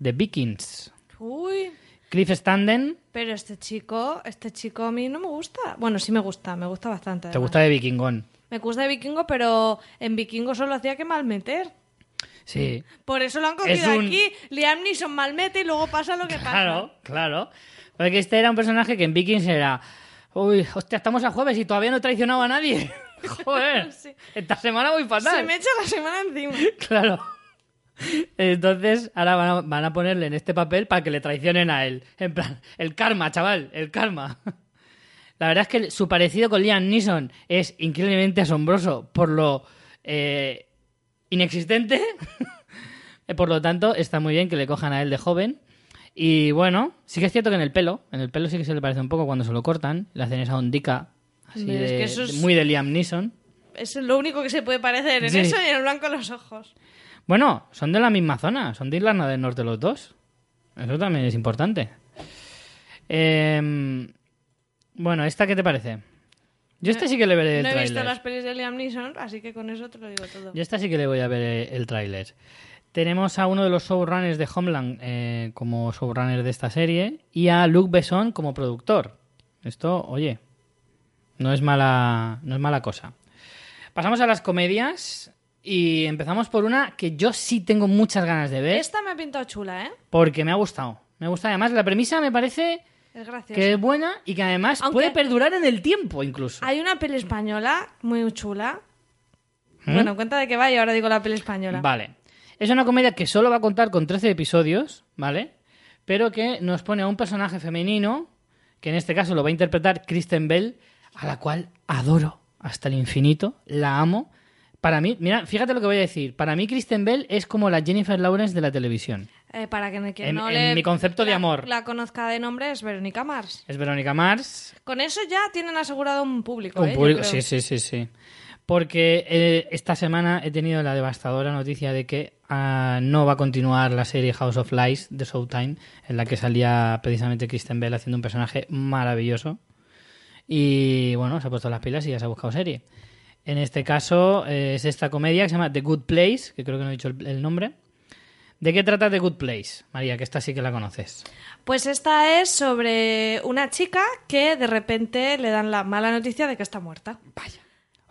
de Vikings. Uy, Cliff Standen, pero este chico, este chico a mí no me gusta. Bueno, sí me gusta, me gusta bastante. ¿te además. gusta de Vikingón? Me gusta de vikingo, pero en vikingo solo hacía que malmeter. Sí. Por eso lo han cogido un- aquí. Liam Neeson malmete y luego pasa lo que pasa. Claro, claro. Porque este era un personaje que en Vikings era. Uy, hostia, estamos a jueves y todavía no he traicionado a nadie. Joder, Sí. esta semana voy fatal. Se me echa la semana encima. Claro. Entonces, ahora van a, van a ponerle en este papel para que le traicionen a él. En plan, el karma, chaval, el karma. La verdad es que su parecido con Liam Neeson es increíblemente asombroso por lo eh, inexistente. por lo tanto, está muy bien que le cojan a él de joven. Y bueno, sí que es cierto que en el pelo, en el pelo sí que se le parece un poco cuando se lo cortan, le hacen esa ondica así es que muy de Liam Neeson. Es lo único que se puede parecer en Sí. eso y en el blanco los ojos. Bueno, son de la misma zona, son de Irlanda del Norte los dos. Eso también es importante. Em, bueno, ¿esta qué te parece? Yo esta sí que le veré el no he visto tráiler. las pelis de Liam Neeson, así que con eso te lo digo todo. Yo esta sí que le voy a ver eh, el tráiler. Tenemos a uno de los showrunners de Homeland eh, como showrunner de esta serie y a Luc Besson como productor. Esto, oye, no es mala, no es mala cosa. Pasamos a las comedias y empezamos por una que yo sí tengo muchas ganas de ver Esta me ha pintado chula, ¿eh? porque me ha gustado. Me gusta además la premisa me parece Es que es buena y que además Aunque- puede perdurar en el tiempo incluso. Hay una peli española muy chula. ¿Mm? Bueno, cuenta de qué va y ahora digo la peli española. Vale. Es una comedia que solo va a contar con 13 episodios, ¿vale? Pero que nos pone a un personaje femenino, que en este caso lo va a interpretar Kristen Bell, a la cual adoro hasta el infinito, la amo. Para mí, mira, fíjate lo que voy a decir. Para mí Kristen Bell es como la Jennifer Lawrence de la televisión. Eh, para que quien En- no en le- mi concepto de la- amor. La conozca de nombre es Verónica Mars. Es Verónica Mars, Con eso ya tienen asegurado un público. Un ¿eh? Público- sí, sí, sí, sí. Porque eh, esta semana he tenido la devastadora noticia de que ah, no va a continuar la serie House of Lies de Showtime, en la que salía precisamente Kristen Bell haciendo un personaje maravilloso. Y bueno, se ha puesto las pilas y ya se ha buscado serie. En este caso eh, es esta comedia que se llama The Good Place, que creo que no he dicho el, el nombre. ¿De qué trata The Good Place? María, que esta sí que la conoces. Pues esta es sobre una chica que de repente le dan la mala noticia de que está muerta. Vaya.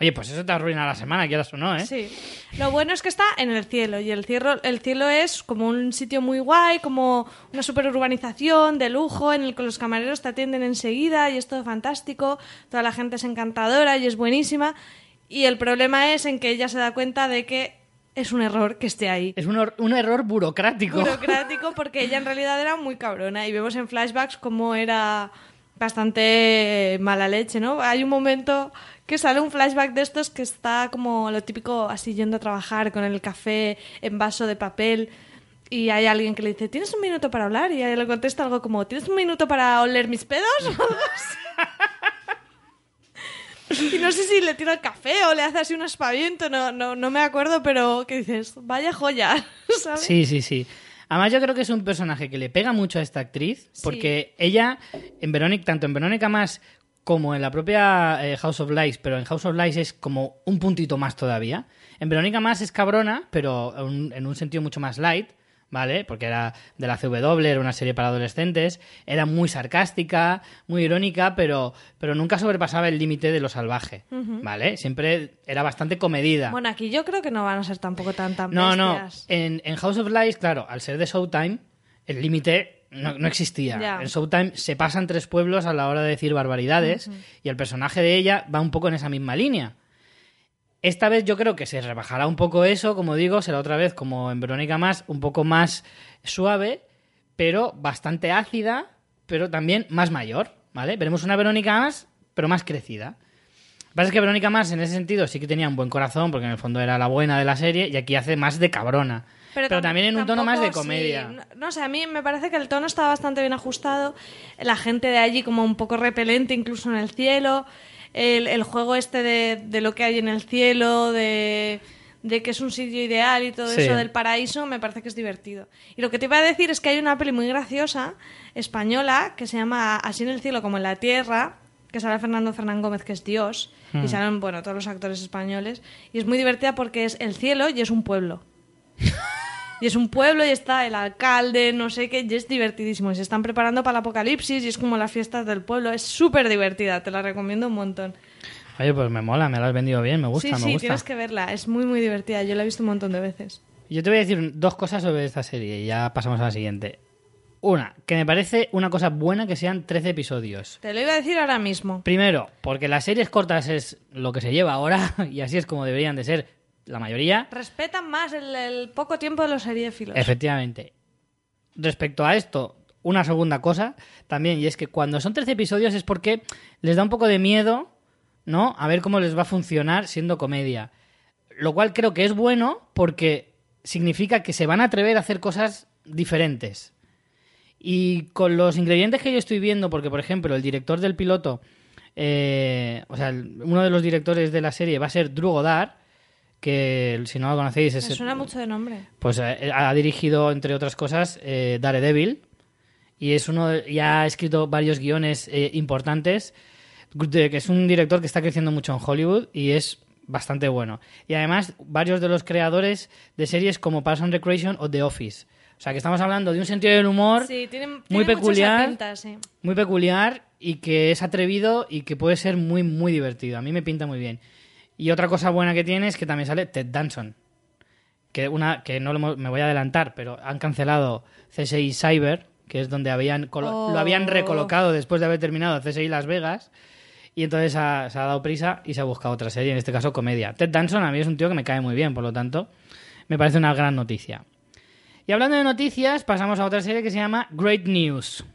Oye, pues eso te arruina la semana, quieras o no, ¿eh? Sí. Lo bueno es que está en el cielo y el cielo, el cielo es como un sitio muy guay, como una superurbanización de lujo en el que los camareros te atienden enseguida y es todo fantástico, toda la gente es encantadora y es buenísima y el problema es en que ella se da cuenta de que es un error que esté ahí. Es un, un error burocrático. burocrático porque ella en realidad era muy cabrona y vemos en flashbacks cómo era bastante mala leche, ¿no? Hay un momento que sale un flashback de estos que está como lo típico así yendo a trabajar con el café en vaso de papel y hay alguien que le dice, ¿tienes un minuto para hablar? Y ella le contesta algo como, ¿tienes un minuto para oler mis pedos? Y no sé si le tira el café o le hace así un aspaviento, no, no, no me acuerdo, pero que dices, vaya joya, ¿sabes? Sí, sí, sí. Además, yo creo que es un personaje que le pega mucho a esta actriz, porque ella, en Verónica, tanto en Verónica más como en la propia eh, House of Lies, pero en House of Lies es como un puntito más todavía. En Verónica más es cabrona, pero en un sentido mucho más light, ¿vale? Porque era de la CW, era una serie para adolescentes, era muy sarcástica, muy irónica, pero, pero nunca sobrepasaba el límite de lo salvaje, ¿vale? Siempre era bastante comedida. Bueno, aquí yo creo que no van a ser tampoco tan tan No, no. bestias. En, en House of Lies, claro, al ser de Showtime, el límite no, no existía. En Showtime se pasan tres pueblos a la hora de decir barbaridades y el personaje de ella va un poco en esa misma línea. Esta vez yo creo que se rebajará un poco eso, como digo, será otra vez como en Verónica Más, un poco más suave, pero bastante ácida, pero también más mayor, ¿vale? Veremos una Verónica Más, pero más crecida. Lo que pasa es que Verónica Más en ese sentido sí que tenía un buen corazón, porque en el fondo era la buena de la serie, y aquí hace más de cabrona. Pero, tam- también en un tono más de comedia. sí. No, no sé, a mí me parece que el tono está bastante bien ajustado. La gente de allí como un poco repelente, incluso en el cielo. El, el juego este de, de lo que hay en el cielo, de, de que es un sitio ideal y todo Sí. eso del paraíso, me parece que es divertido. Y lo que te iba a decir es que hay una peli muy graciosa, española, que se llama Así en el cielo como en la tierra, que sale Fernando Fernán Gómez, que es Dios, Hmm. y salen, bueno, todos los actores españoles. Y es muy divertida porque es el cielo y es un pueblo. Y es un pueblo y está el alcalde, no sé qué, y es divertidísimo. Y se están preparando para el apocalipsis y es como las fiestas del pueblo. Es súper divertida, te la recomiendo un montón. Oye, pues me mola, me lo has vendido bien, me gusta, sí, me sí, gusta. tienes que verla. Es muy, muy divertida. Yo la he visto un montón de veces. Yo te voy a decir dos cosas sobre esta serie y ya pasamos a la siguiente. Una, que me parece una cosa buena que sean 13 episodios. Te lo iba a decir ahora mismo. Primero, porque las series cortas es lo que se lleva ahora y así es como deberían de ser la mayoría. Respetan más el, el poco tiempo de los seriéfilos. Efectivamente. Respecto a esto, una segunda cosa también, y es que cuando son 13 episodios es porque les da un poco de miedo, ¿no? A ver cómo les va a funcionar siendo comedia. Lo cual creo que es bueno porque significa que se van a atrever a hacer cosas diferentes. Y con los ingredientes que yo estoy viendo, porque por ejemplo el director del piloto, eh, o sea, uno de los directores de la serie va a ser Drew Goddard, que si no lo conocéis Me es suena mucho de nombre. pues eh, ha dirigido, entre otras cosas, eh, Daredevil. Y es uno de- y ha escrito varios guiones eh, importantes. de- que es un director que está creciendo mucho en Hollywood y es bastante bueno. Y además, varios de los creadores de series como Parks and Recreation o The Office. O sea, que estamos hablando de un sentido del humor Sí, tiene, muy tiene peculiar. sí. muy peculiar y que es atrevido y que puede ser muy, muy divertido. A mí me pinta muy bien. Y otra cosa buena que tiene es que también sale Ted Danson. Que, una, que no lo me voy a adelantar, pero han cancelado CSI Cyber, que es donde habían Oh. lo habían recolocado después de haber terminado CSI Las Vegas. Y entonces ha- se ha dado prisa y se ha buscado otra serie, en este caso comedia. Ted Danson a mí es un tío que me cae muy bien, por lo tanto, me parece una gran noticia. Y hablando de noticias, pasamos a otra serie que se llama Great News.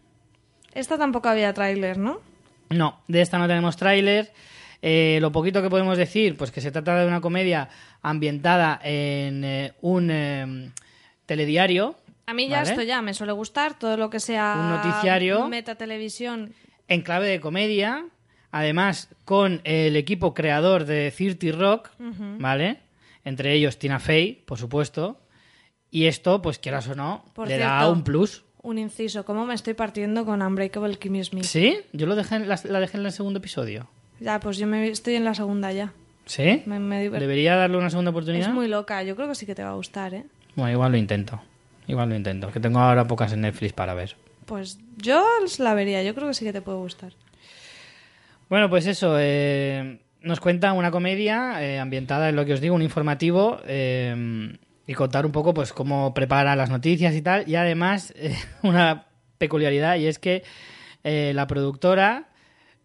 Esta tampoco había tráiler, ¿no? No, de esta no tenemos tráiler. Eh, lo poquito que podemos decir, pues que se trata de una comedia ambientada en eh, un eh, telediario. A mí ya ¿vale? esto ya me suele gustar, todo lo que sea Un noticiario. metatelevisión. en clave de comedia, además con el equipo creador de 30 Rock, ¿vale? Entre ellos Tina Fey, por supuesto. Y esto, pues quieras o no, Por le da un plus. Un inciso, ¿cómo me estoy partiendo con Unbreakable Kimmy Smith? ¿Sí? Yo lo dejé en la, la dejé en el segundo episodio. Ya, pues yo me, estoy en la segunda ya. ¿Sí? Me, me diver- ¿Debería darle una segunda oportunidad? Es muy loca, yo creo que sí que te va a gustar, ¿eh? Bueno, igual lo intento. Igual lo intento. Que tengo ahora pocas en Netflix para ver. Pues yo la vería, yo creo que sí que te puede gustar. Bueno, pues eso. eh, nos cuenta una comedia eh, ambientada en lo que os digo, un informativo. eh, y contar un poco pues cómo prepara las noticias y tal. Y además, eh, una peculiaridad, y es que la productora.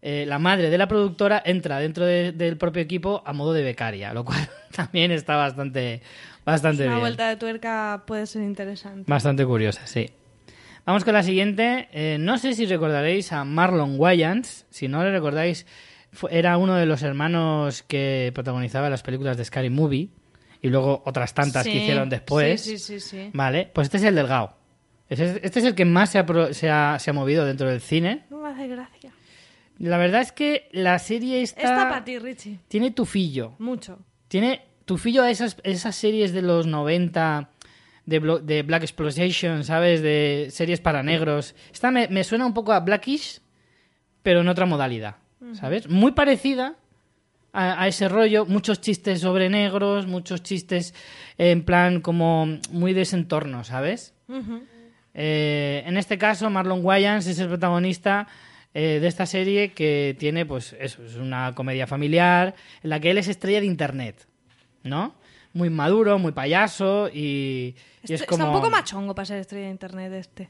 Eh, la madre de la productora entra dentro de- del propio equipo a modo de becaria, lo cual también está bastante, bastante Una bien. vuelta de tuerca puede ser interesante. Bastante curiosa, sí. Vamos con la siguiente. Eh, no sé si recordaréis a Marlon Wayans. Si no le recordáis, fue- era uno de los hermanos que protagonizaba las películas de Scary Movie y luego otras tantas que hicieron después. Sí, sí, sí. sí. Vale, pues este es el delgado. Ese- Este es el que más se ha, pro- se ha- se ha movido dentro del cine. No me hace gracia. La verdad es que la serie está... Esta para ti, Richie. tiene tufillo. Mucho. Tiene tufillo a esas, esas series de los 90 de, de Black Exploitation, ¿sabes? De series para negros. Esta me, me suena un poco a Blackish, pero en otra modalidad, ¿sabes? Muy parecida a, a ese rollo. Muchos chistes sobre negros, muchos chistes en plan como muy de ese entorno, ¿sabes? Eh, en este caso, Marlon Wayans es el protagonista eh, de esta serie que tiene, pues, eso, es una comedia familiar en la que él es estrella de internet, ¿no? Muy maduro, muy payaso y, y es como... Está un poco machongo para ser estrella de internet este.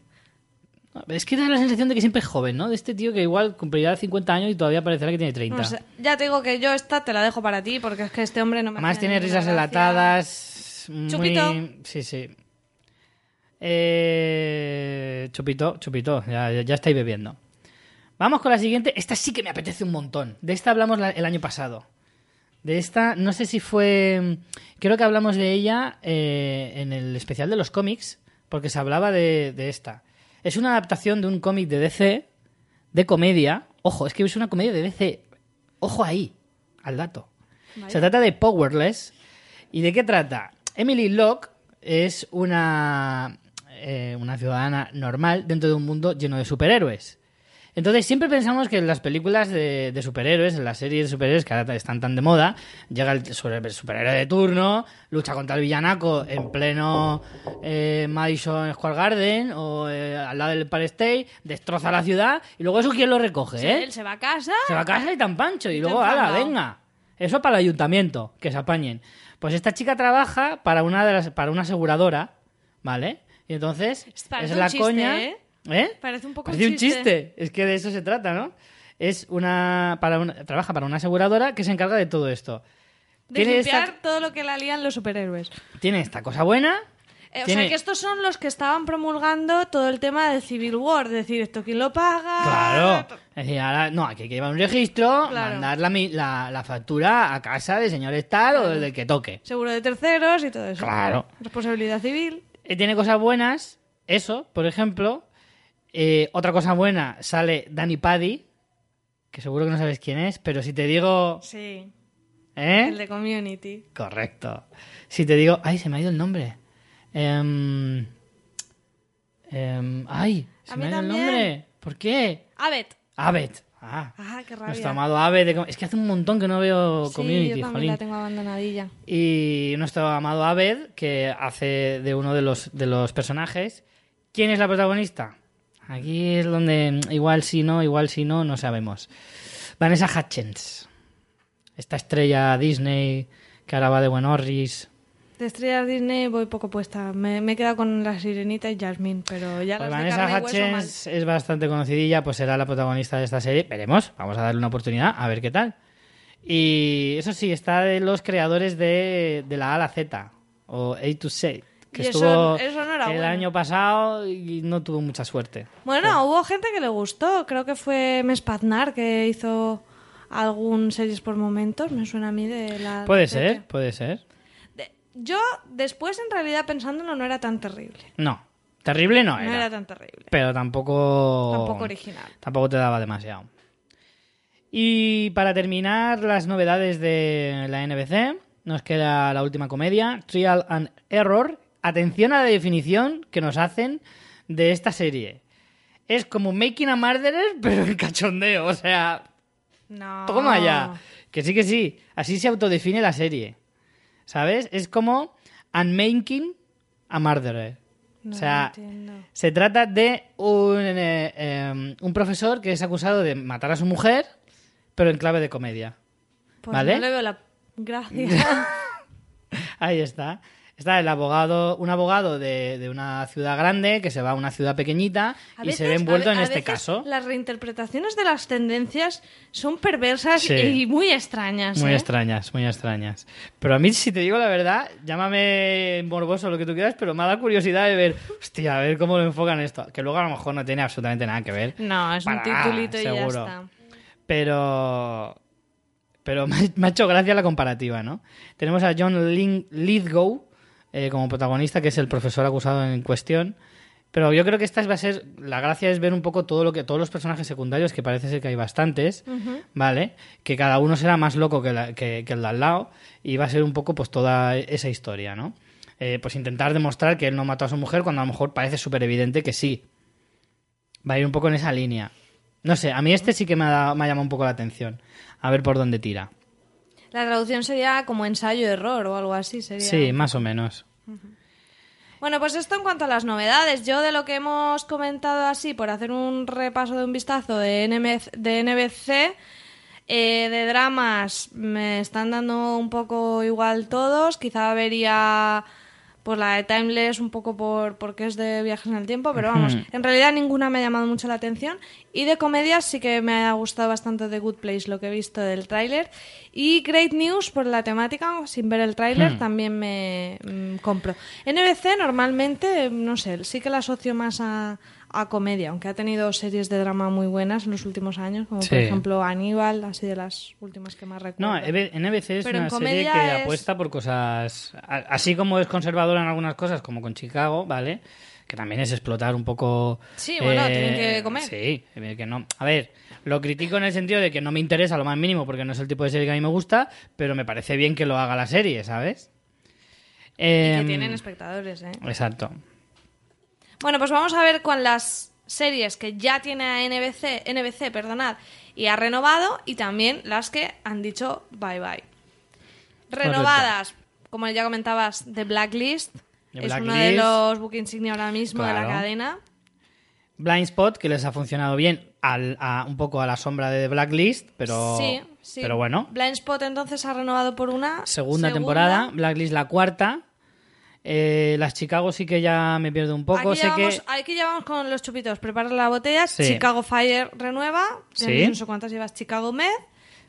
Es que da la sensación de que siempre es joven, ¿no? De este tío que igual cumplirá 50 años y todavía parecerá que tiene 30. No sé, ya te digo que yo esta te la dejo para ti porque es que este hombre no me Además tiene risas gracia. enlatadas. Muy... Chupito. Sí, sí. Eh, Chupito, chupito, ya estáis bebiendo. Vamos con la siguiente. Esta sí que me apetece un montón. De esta hablamos la- el año pasado. De esta, no sé si fue. Creo que hablamos de ella eh, en el especial de los cómics, porque se hablaba de, de esta. Es una adaptación de un cómic de DC, de comedia. Ojo, es que es una comedia de DC. Ojo ahí, al dato. Se trata de Powerless. ¿Y de qué trata? Emily Locke es una, eh, una ciudadana normal dentro de un mundo lleno de superhéroes. Entonces siempre pensamos que en las películas de, de superhéroes, en las series de superhéroes que ahora están tan de moda, llega el super- superhéroe de turno, lucha contra el villanaco en pleno eh, Madison Square Garden o eh, al lado del Empire State, destroza la ciudad y luego eso quién lo recoge, Sí, ¿eh? Él se va a casa. Se va a casa y tan pancho. Y Y luego, ala, venga. Eso para el ayuntamiento, que se apañen. Pues esta chica trabaja para una de las, para una aseguradora, ¿vale? Y entonces Parece es la chiste, coña. ¿eh? ¿Eh? Parece un poco Parece un un chiste. chiste. Es que de eso se trata, ¿no? Es una, para una trabaja para una aseguradora que se encarga de todo esto. De Tiene limpiar esta, todo lo que la lían los superhéroes. tiene esta cosa buena. Eh, o sea, que estos son los que estaban promulgando todo el tema de Civil War. Es decir, ¿esto quién lo paga? Claro. Es decir, ahora, no, aquí hay que llevar un registro, Claro. mandar la, la factura a casa del señor tal o del que toque. Seguro de terceros y todo eso. Claro. Responsabilidad civil. Eh, tiene cosas buenas, eso, por ejemplo. Eh, otra cosa buena, sale Danny Paddy, que seguro que no sabes quién es, pero si te digo... Sí. ¿Eh? El de Community. Correcto. Si te digo... ¡Ay, se me ha ido el nombre! Em, em, ¡Ay! Se A me ha ido el nombre. ¿Por qué? Abed. Abed. Ah, Ah, qué rabia. nuestro amado Abed. de Es que hace un montón que no veo sí, Community, yo también jolín. la tengo abandonadilla. Y nuestro amado Abed, que hace de uno de los, de los personajes. ¿Quién es la protagonista? Aquí es donde igual sí no, igual sí no, no sabemos. Vanessa Hutchins. Esta estrella Disney que ahora va de Buenorris. De estrellas Disney voy poco puesta. Me, me he quedado con la sirenita y Jasmine, pero ya Pues las de Vanessa mal. Hutchins es bastante conocidilla, pues será la protagonista de esta serie. Veremos, vamos a darle una oportunidad, a ver qué tal. Y eso sí, está de los creadores de, de la A a la Z, o A to Z, que eso- estuvo eso no era el bueno. año pasado y no tuvo mucha suerte. Bueno, hubo gente que le gustó. Creo que fue Mespaznar que hizo algún series por momentos. Me suena a mí de la. Puede de- ser, puede ser. de- Yo, después, en realidad, pensándolo, no era tan terrible. No, terrible no No era, era tan terrible. pero tampoco... Tampoco original. Tampoco te daba demasiado. Y para terminar las novedades de la NBC, nos queda la última comedia, Trial and Error. Atención a la definición que nos hacen de esta serie. Es como Making a Murderer, pero en cachondeo. O sea, No. toma ya. Que sí, que sí. Así se autodefine la serie. ¿Sabes? Es como Unmaking a Murderer. No o sea, se trata de un, eh, eh, un profesor que es acusado de matar a su mujer, pero en clave de comedia. Pues ¿vale? no le veo la gracia. Ahí está. Está el abogado, un abogado de, de una ciudad grande que se va a una ciudad pequeñita A y veces- se ve envuelto a en a este veces caso. Las reinterpretaciones de las tendencias son perversas Sí. y muy extrañas. Muy ¿eh? extrañas, muy extrañas. Pero a mí, si te digo la verdad, llámame morboso lo que tú quieras, pero me dado curiosidad de ver, hostia, a ver cómo lo enfocan esto. Que luego a lo mejor no tiene absolutamente nada que ver. No, es un Para titulito y ya seguro. está. Pero. Pero me, ha hecho gracia la comparativa, ¿no? Tenemos a John Lithgow eh, como protagonista, que es el profesor acusado en cuestión. Pero yo creo que esta va a ser. La gracia es ver un poco todo lo que todos los personajes secundarios, que parece ser que hay bastantes, ¿vale? Que cada uno será más loco que, la- que- que el de al lado. Y va a ser un poco, pues, toda esa historia, ¿no? Eh, pues intentar demostrar que él no mató a su mujer cuando a lo mejor parece súper evidente que sí. Va a ir un poco en esa línea. No sé, a mí este sí que me ha, dado- me ha llamado un poco la atención. A ver por dónde tira. La traducción sería como ensayo-error o algo así. Sería... Sí, más o menos. Bueno, pues esto en cuanto a las novedades. Yo de lo que hemos comentado así, por hacer un repaso de un vistazo de, NMC de NBC, eh, de dramas me están dando un poco igual todos. Quizá vería pues la de Timeless un poco por porque es de viajes en el tiempo, pero vamos, en realidad ninguna me ha llamado mucho la atención. Y de comedias sí que me ha gustado bastante The Good Place, lo que he visto del tráiler. Y Great News por la temática, sin ver el tráiler, también me mm, compro. NBC normalmente, no sé, sí que la asocio más a, a comedia, aunque ha tenido series de drama muy buenas en los últimos años, como Sí. por ejemplo Aníbal, así de las últimas que más recuerdo. No, EB NBC es Pero en una serie que es- apuesta por cosas. Así como es conservadora en algunas cosas, como con Chicago, ¿vale? Que también es explotar un poco. eh, Sí, bueno, tienen que comer. Sí, eh, que no. A ver, lo critico en el sentido de que no me interesa lo más mínimo porque no es el tipo de serie que a mí me gusta, pero me parece bien que lo haga la serie, ¿sabes? y que Em, tienen espectadores, ¿eh? Exacto. Bueno, pues vamos a ver con las series que ya tiene a NBC, NBC perdonad, y ha renovado, y también las que han dicho bye bye. Renovadas, como ya comentabas, The Blacklist. The es uno de los book insignia ahora mismo de la cadena. Blind Spot, que les ha funcionado bien al, a- un poco a la sombra de The Blacklist, pero, sí, sí. pero bueno. Blind Spot entonces ha renovado por una Segunda, temporada, Blacklist la cuarta. Eh, las Chicago sí que ya me pierdo un poco. Aquí sé llevamos, que aquí llevamos con los chupitos. Prepara la botella. Sí. Chicago Fire renueva. Sí. No sé cuántas llevas. Chicago Med,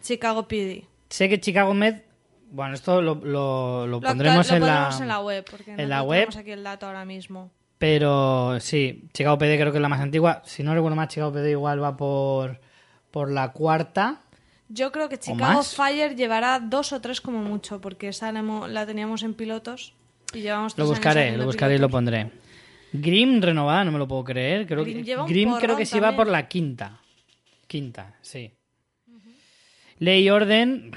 Chicago PD. sé que Chicago Med. Bueno, esto lo, lo- lo Lo pondremos, en, la, pondremos en la web. Porque en no la tenemos web. aquí el dato ahora mismo. Pero sí, Chicago PD creo que es la más antigua. Si no recuerdo más, Chicago PD igual va por, por la cuarta. Yo creo que Chicago? Fire llevará dos o tres como mucho, porque esa la teníamos en pilotos y llevamos Lo buscaré, lo buscaré y lo pondré. Grimm renovada, no me lo puedo creer. Creo Grimm que, Grimm creo que va también. por la quinta. Quinta, sí. Ley Orden.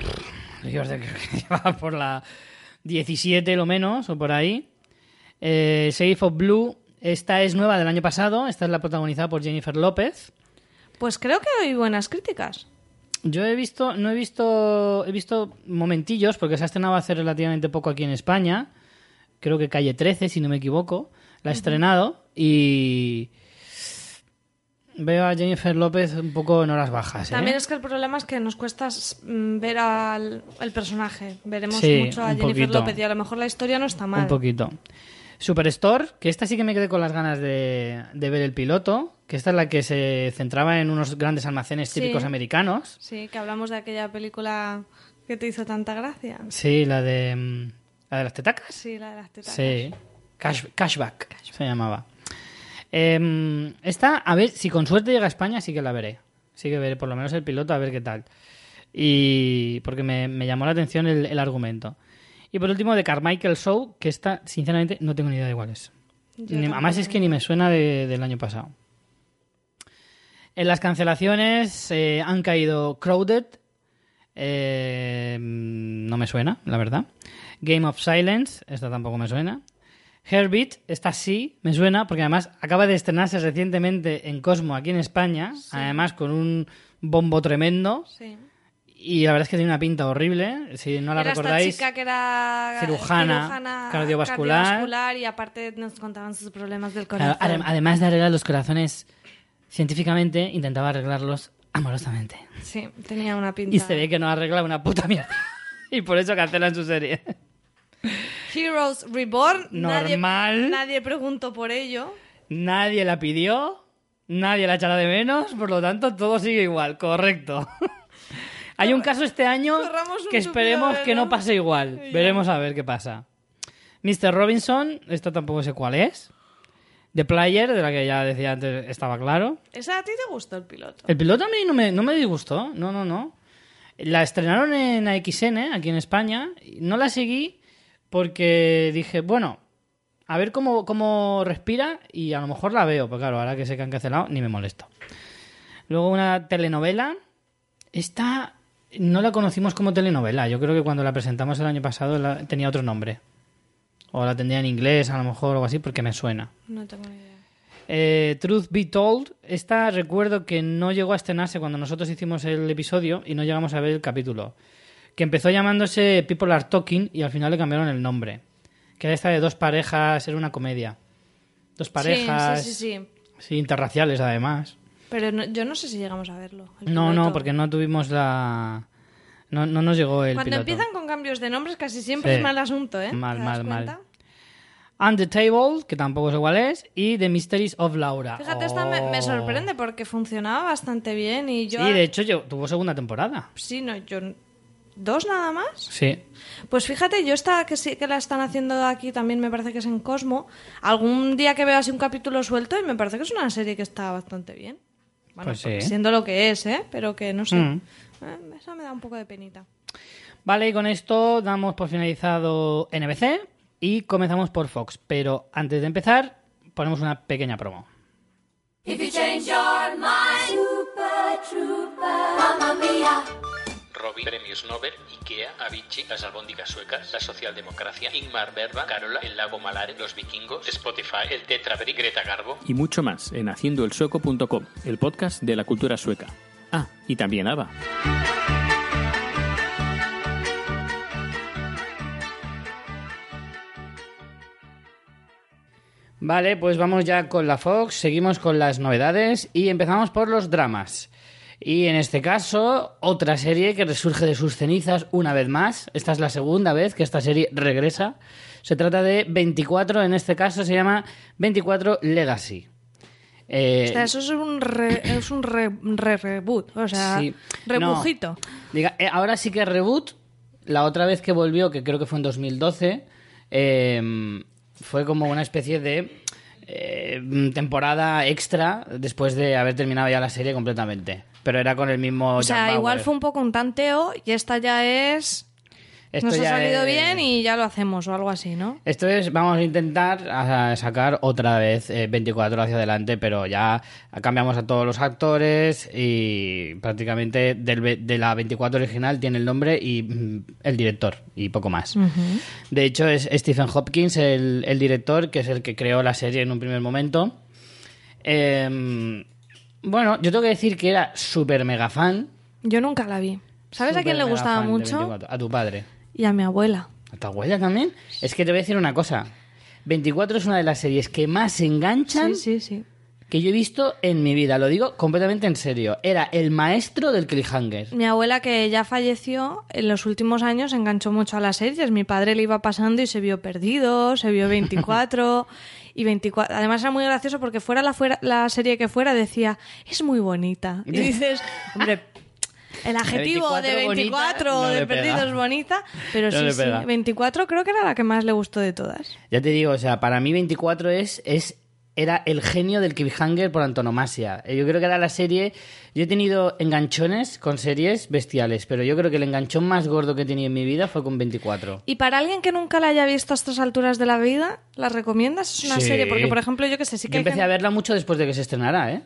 Ley Orden creo que lleva por la 17 lo menos, o por ahí. Eh, Safe of Blue. Esta es nueva del año pasado. Esta es la protagonizada por Jennifer López. Pues creo que hay buenas críticas. Yo he visto, no he visto, he visto momentillos porque se ha estrenado hace relativamente poco aquí en España. Creo que calle 13, si no me equivoco. La ha estrenado y Veo a Jennifer López un poco en horas bajas. ¿eh? También es que el problema es que nos cuesta mm, ver al el personaje. Veremos Sí, mucho a Jennifer poquito. López y a lo mejor la historia no está mal. Un poquito. Superstore, que esta sí que me quedé con las ganas de, de ver el piloto, que esta es la que se centraba en unos grandes almacenes Sí. típicos americanos. Sí, que hablamos de aquella película que te hizo tanta gracia. Sí, la de... ¿La de las tetacas? Sí, la de las tetas. Sí. Cash- cashback, se llamaba. Em, esta, a ver, si con suerte llega a España, sí que la veré. Sí que veré por lo menos el piloto, a ver qué tal. Y porque me, me llamó la atención el, el argumento. Y por último, de Carmichael Show, que esta, sinceramente, no tengo ni idea de cuál es. Ni- además es que ni me suena de- del año pasado. En las cancelaciones eh, han caído Crowded, eh, no me suena, la verdad. Game of Silence, esta tampoco me suena. Herbit, esta sí me suena, porque además acaba de estrenarse recientemente en Cosmo aquí en España, además con un bombo tremendo. Sí. Y la verdad es que tiene una pinta horrible, si no la era recordáis. esta chica que era cirujana, cardiovascular. cardiovascular y aparte nos contaban sus problemas del corazón. adem- además de arreglar los corazones científicamente, intentaba arreglarlos amorosamente. Sí, tenía una pinta. Y se ve que no arregla una puta mierda. y por eso cancelan su serie. Heroes Reborn. Normal. Nadie, nadie preguntó por ello. Nadie la pidió, nadie la echará de menos, por lo tanto todo sigue igual, correcto. Hay un caso este año que esperemos que no pase igual. Veremos a ver qué pasa. Mr. Robinson, esto tampoco sé cuál es. The Player, de la que ya decía antes, estaba claro. ¿Esa a ti te gustó el piloto? El piloto a mí no me, no me disgustó, no, no, no. La estrenaron en AXN, aquí en España. No la seguí porque dije, bueno, a ver cómo, cómo respira y a lo mejor la veo, pero claro, ahora que sé que han cancelado, ni me molesto. Luego una telenovela. Esta no la conocimos como telenovela. Yo creo que cuando la presentamos el año pasado la- tenía otro nombre. O la tendría en inglés, a lo mejor, o algo así, porque me suena. No tengo ni idea. Eh, Truth Be Told, esta recuerdo que no llegó a estrenarse cuando nosotros hicimos el episodio y no llegamos a ver el capítulo. Que empezó llamándose People Are Talking y al final le cambiaron el nombre. Que era esta de dos parejas, era una comedia. Dos parejas, Sí, sí, sí, sí. interraciales además. Pero no- yo no sé si llegamos a verlo. No, no, porque no tuvimos la... No, no nos llegó el Cuando piloto. empiezan con cambios de nombres casi siempre Sí. es mal asunto, ¿eh? Mal, ¿Te das mal, mal. On the Table, que tampoco sé cuál es, y The Mysteries of Laura. Fíjate, esta me, me Oh. sorprende porque funcionaba bastante bien y yo... Sí, de hecho yo, tuvo segunda temporada. Sí, no, yo... ¿Dos nada más? Sí. Pues fíjate, yo esta que sí que la están haciendo aquí también me parece que es en Cosmo. Algún día que veo así un capítulo suelto y me parece que es una serie que está bastante bien. Bueno, Pues sí. siendo lo que es, ¿eh? Pero que no sé. Mm. Eh, esa me da un poco de penita. Vale, y con esto damos por finalizado NBC y comenzamos por Fox. Pero antes de empezar, ponemos una pequeña promo. Robin, Premios Nobel, Ikea, Avicii, las albóndigas suecas, la socialdemocracia, Ingmar Bergman, Carola, el lago Malare, los vikingos, Spotify, el Tetrabric, Greta Garbo. y mucho más en haciendoelsueco.com, el podcast de la cultura sueca. Ah, y también ABBA. Vale, pues vamos ya con la Fox, seguimos con las novedades y empezamos por los dramas. Y en este caso, otra serie que resurge de sus cenizas una vez más. Esta es la segunda vez que esta serie regresa. Se trata de 24, en este caso se llama 24 Legacy. Eh, O sea, eso es un, re- es un re- re- reboot, o sea, Sí. rebujito. No. Diga, eh, ahora sí que es reboot. La otra vez que volvió, que creo que fue en 2012, eh, fue como una especie de eh, temporada extra después de haber terminado ya la serie completamente. Pero era con el mismo. O sea, igual fue un poco un tanteo y esta ya es... Esto Nos ha salido es- bien y ya lo hacemos o algo así, ¿no? Esto es, vamos a intentar a- sacar otra vez eh, 24 hacia adelante, pero ya cambiamos a todos los actores y prácticamente del de la 24 original tiene el nombre y mm, el director y poco más. De hecho, es Stephen Hopkins el, el director, que es el que creó la serie en un primer momento. Em, bueno, yo tengo que decir que era súper mega fan. Yo nunca la vi. ¿Sabes a quién le gustaba mucho? 24. A tu padre. Y a mi abuela. ¿A tu abuela también? Es que te voy a decir una cosa. 24 es una de las series que más se enganchan Sí, sí, sí. que yo he visto en mi vida, lo digo completamente en serio. Era el maestro del cliffhanger. Mi abuela, que ya falleció, en los últimos años enganchó mucho a las series. Mi padre le iba pasando y se vio perdido, se vio 24 y 24. Además era muy gracioso porque fuera la, fuera, la serie que fuera decía, es muy bonita. Y dices, hombre, el adjetivo 24 de 24 bonita, no de le pega. perdido es bonita, pero No sí, sí, pega. 24 creo que era la que más le gustó de todas. Ya te digo, o sea, para mí 24 es, es era el genio del cliffhanger por antonomasia. Eh, Yo creo que era la serie... Yo he tenido enganchones con series bestiales, pero yo creo que el enganchón más gordo que he tenido en mi vida fue con 24. Y para alguien que nunca la haya visto a estas alturas de la vida, ¿la recomiendas? Es una Sí. serie, porque por ejemplo, yo que sé, sí que Yo empecé gente- a verla mucho después de que se estrenara, ¿eh?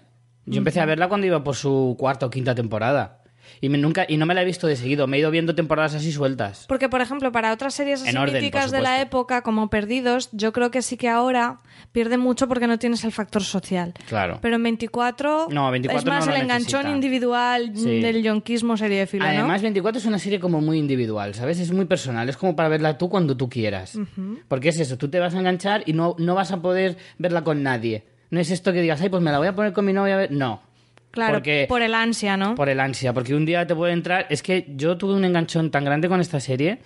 Yo empecé a verla cuando iba por su cuarta o quinta temporada. Y, me, nunca, y no me la he visto de seguido, me he ido viendo temporadas así sueltas. Porque, por ejemplo, para otras series así orden, míticas de la época, como Perdidos, yo creo que sí que ahora pierde mucho porque no tienes el factor social. Claro. Pero en 24, No, 24 es más no el enganchón necesita. individual Sí. del yonquismo seriéfilo, ¿no? Además, 24 es una serie como muy individual, ¿sabes? Es muy personal, es como para verla tú cuando tú quieras. Porque es eso, tú te vas a enganchar y no, no vas a poder verla con nadie. No es esto que digas, ay, pues me la voy a poner con mi novia a ver. No. claro, porque- por el ansia, ¿no? Por el ansia, porque un día te puede entrar. Es que yo tuve un enganchón tan grande con esta serie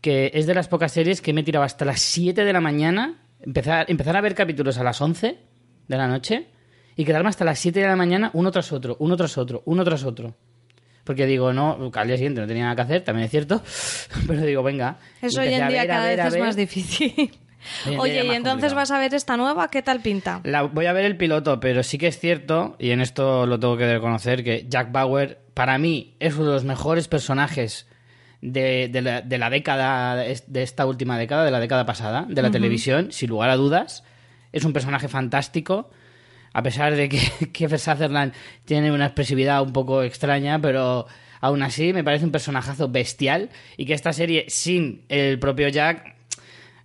que es de las pocas series que me he tirado hasta las 7 de la mañana, empezar, empezar a ver capítulos a las 11 de la noche y quedarme hasta las 7 de la mañana uno tras otro, uno tras otro, uno tras otro. Porque digo, no, al día siguiente no tenía nada que hacer, también es cierto, pero digo, venga. Eso hoy en día ver, cada ver, vez es más difícil. Oye, y entonces complicado. vas a ver esta nueva, ¿qué tal pinta? La, voy a ver el piloto, pero sí que es cierto, y en esto lo tengo que reconocer, que Jack Bauer, para mí, es uno de los mejores personajes de, de la, de la década, de esta última década, de la década pasada, de la televisión, sin lugar a dudas. Es un personaje fantástico, a pesar de que Kiefer Sutherland tiene una expresividad un poco extraña, pero aún así me parece un personajazo bestial y que esta serie, sin el propio Jack,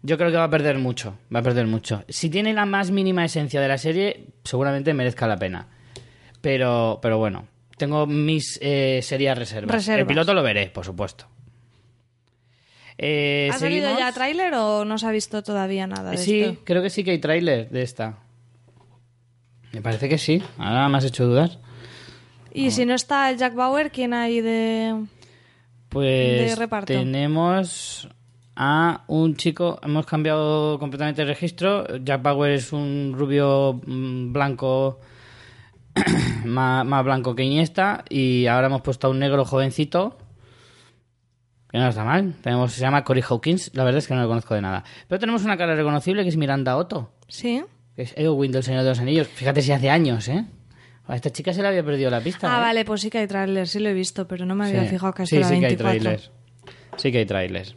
yo creo que va a perder mucho, va a perder mucho. Si tiene la más mínima esencia de la serie, seguramente merezca la pena. Pero, pero bueno, tengo mis eh, serias reservas. Reservas. El piloto lo veré, por supuesto. Eh, ¿Ha salido ya tráiler o no se ha visto todavía nada de Sí, esto? creo que sí que hay tráiler de esta. Me parece que sí. Ahora me has hecho dudar. Y si no está el Jack Bauer, ¿quién hay de...? Pues De reparto. tenemos a un chico, hemos cambiado completamente el registro. Jack Bauer es un rubio mm, blanco, más, más blanco que Iniesta, y ahora hemos puesto a un negro jovencito. Que no está mal. Tenemos, se llama Cory Hawkins. La verdad es que no lo conozco de nada. Pero tenemos una cara reconocible que es Miranda Otto. ¿Sí? Que es Eowyn del Señor de los Anillos. Fíjate si hace años, ¿eh? A esta chica se le había perdido la pista. Ah, ¿eh? vale, pues sí que hay tráiler, sí lo he visto, pero no me había Sí. fijado que sí, sí que hay 24. trailers. Sí que hay trailers.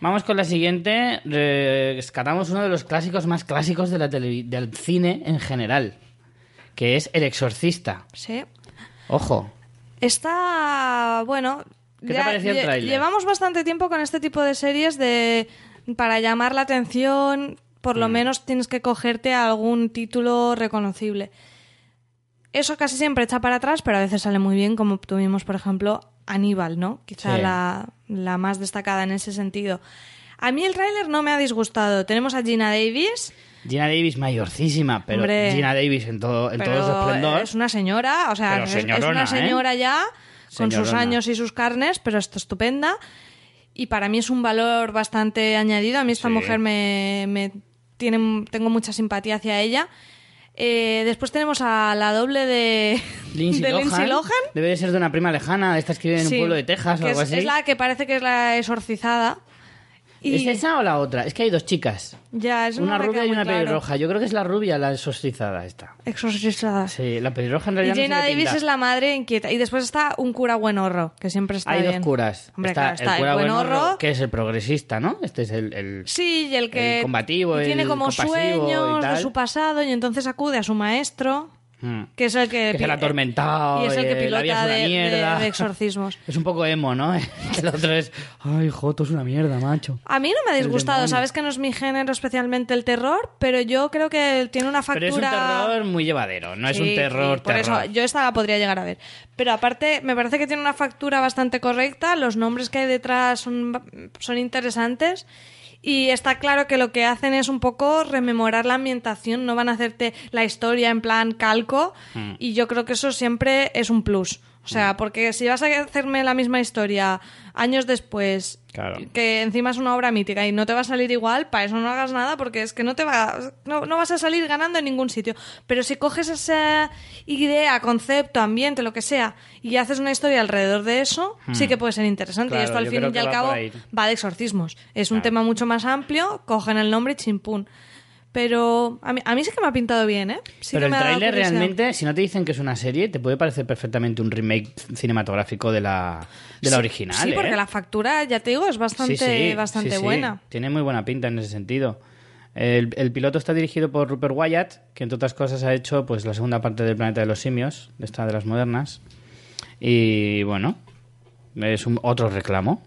Vamos con la siguiente. Rescatamos uno de los clásicos más clásicos de la televi- del cine en general, que es El Exorcista. Sí. Ojo. Está, bueno... ¿Qué te pareció el tráiler? Llevamos bastante tiempo con este tipo de series de... Para llamar la atención, por Mm. lo menos tienes que cogerte a algún título reconocible. Eso casi siempre echa para atrás, pero a veces sale muy bien, como tuvimos, por ejemplo, Aníbal, ¿no? Quizá Sí. la, la más destacada en ese sentido. A mí el tráiler no me ha disgustado. Tenemos a Gina Davis, Gina Davis mayorcísima, pero Hombre. Gina Davis en todo, en todo su esplendor. es una señora, o sea, es, una ¿eh? señora con sus años y sus carnes, pero esto estupenda. Y para mí es un valor bastante añadido. A mí esta Sí. mujer me, me tiene, tengo mucha simpatía hacia ella. Eh, después tenemos a la doble de, Lindsay, de Lohan, Lindsay Lohan. Debe de ser de una prima lejana, de estas que viven en Sí, un pueblo de Texas o algo es, así. es la que parece que es la exorcizada. Y ¿Es esa o la otra? Es que hay dos chicas. ya, no una me rubia y una claro. pelirroja. Yo creo que es la rubia la exorcizada esta. Exorcizada. Sí, la pelirroja en Y realidad no Jenna se le Davis es la madre inquieta. Y después está un cura buenorro, que siempre está Hay bien. dos curas. Hombre, está claro, está el cura buenorro, buenorro, que es el progresista, ¿no? Este es el... el- Sí, y el que El combativo, y tiene como sueños y de su pasado y entonces acude a su maestro, Mm. que es el que, Que es el pi- atormentado, y es el que la pilota es de, de- de exorcismos. Es un poco emo, ¿no? el otro es... Ay, Joto, es una mierda, macho. A mí no me ha disgustado, sabes que no es mi género especialmente el terror, pero yo creo que tiene una factura Pero es un terror muy llevadero, no es Sí, un terror sí, por terror. eso yo esta la podría llegar a ver. Pero aparte, me parece que tiene una factura bastante correcta, los nombres que hay detrás son, son interesantes Y está claro que lo que hacen es un poco rememorar la ambientación, no van a hacerte la historia en plan calco. Mm. Y yo creo que eso siempre es un plus. O sea, porque si vas a hacerme la misma historia años después, Claro. que encima es una obra mítica y no te va a salir igual, para eso no hagas nada porque es que no te va no, no vas a salir ganando en ningún sitio. Pero si coges esa idea, concepto, ambiente, lo que sea, y haces una historia alrededor de eso, sí que puede ser interesante. y Hmm. Esto al fin y al cabo va de exorcismos. Es un tema mucho más amplio, cogen el nombre y chimpún. Pero a mí, a mí sí que me ha pintado bien, ¿eh? Sí Pero que el me tráiler realmente, si no te dicen que es una serie, te puede parecer perfectamente un remake cinematográfico de la, de la Sí, original. Sí, porque ¿eh? la factura, ya te digo, es bastante, Sí, sí, bastante buena. Tiene muy buena pinta en ese sentido. El, el piloto está dirigido por Rupert Wyatt, que entre otras cosas ha hecho pues la segunda parte del Planeta de los Simios, esta de las modernas. Y bueno, es un, otro reclamo.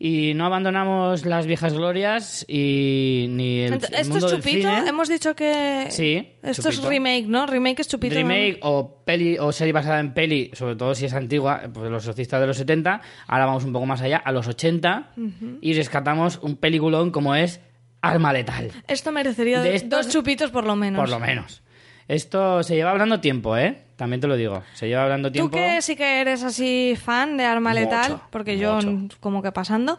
Y no abandonamos las viejas glorias y ni el, el ¿Esto mundo es del chupito? cine. Hemos dicho que... Sí, Esto es remake, ¿no? Remake es chupito. ¿no? remake o peli o serie basada en peli, sobre todo si es antigua, pues los exorcistas de los 70, ahora vamos un poco más allá, a los 80, y rescatamos un peliculón como es Arma Letal, Esto merecería De estos- dos chupitos por lo menos. por lo menos. Esto se lleva hablando tiempo, ¿eh? También te lo digo, se lleva hablando Tú tiempo. que sí que eres así fan de Arma Mucho, Letal, porque yo mucho. como que pasando,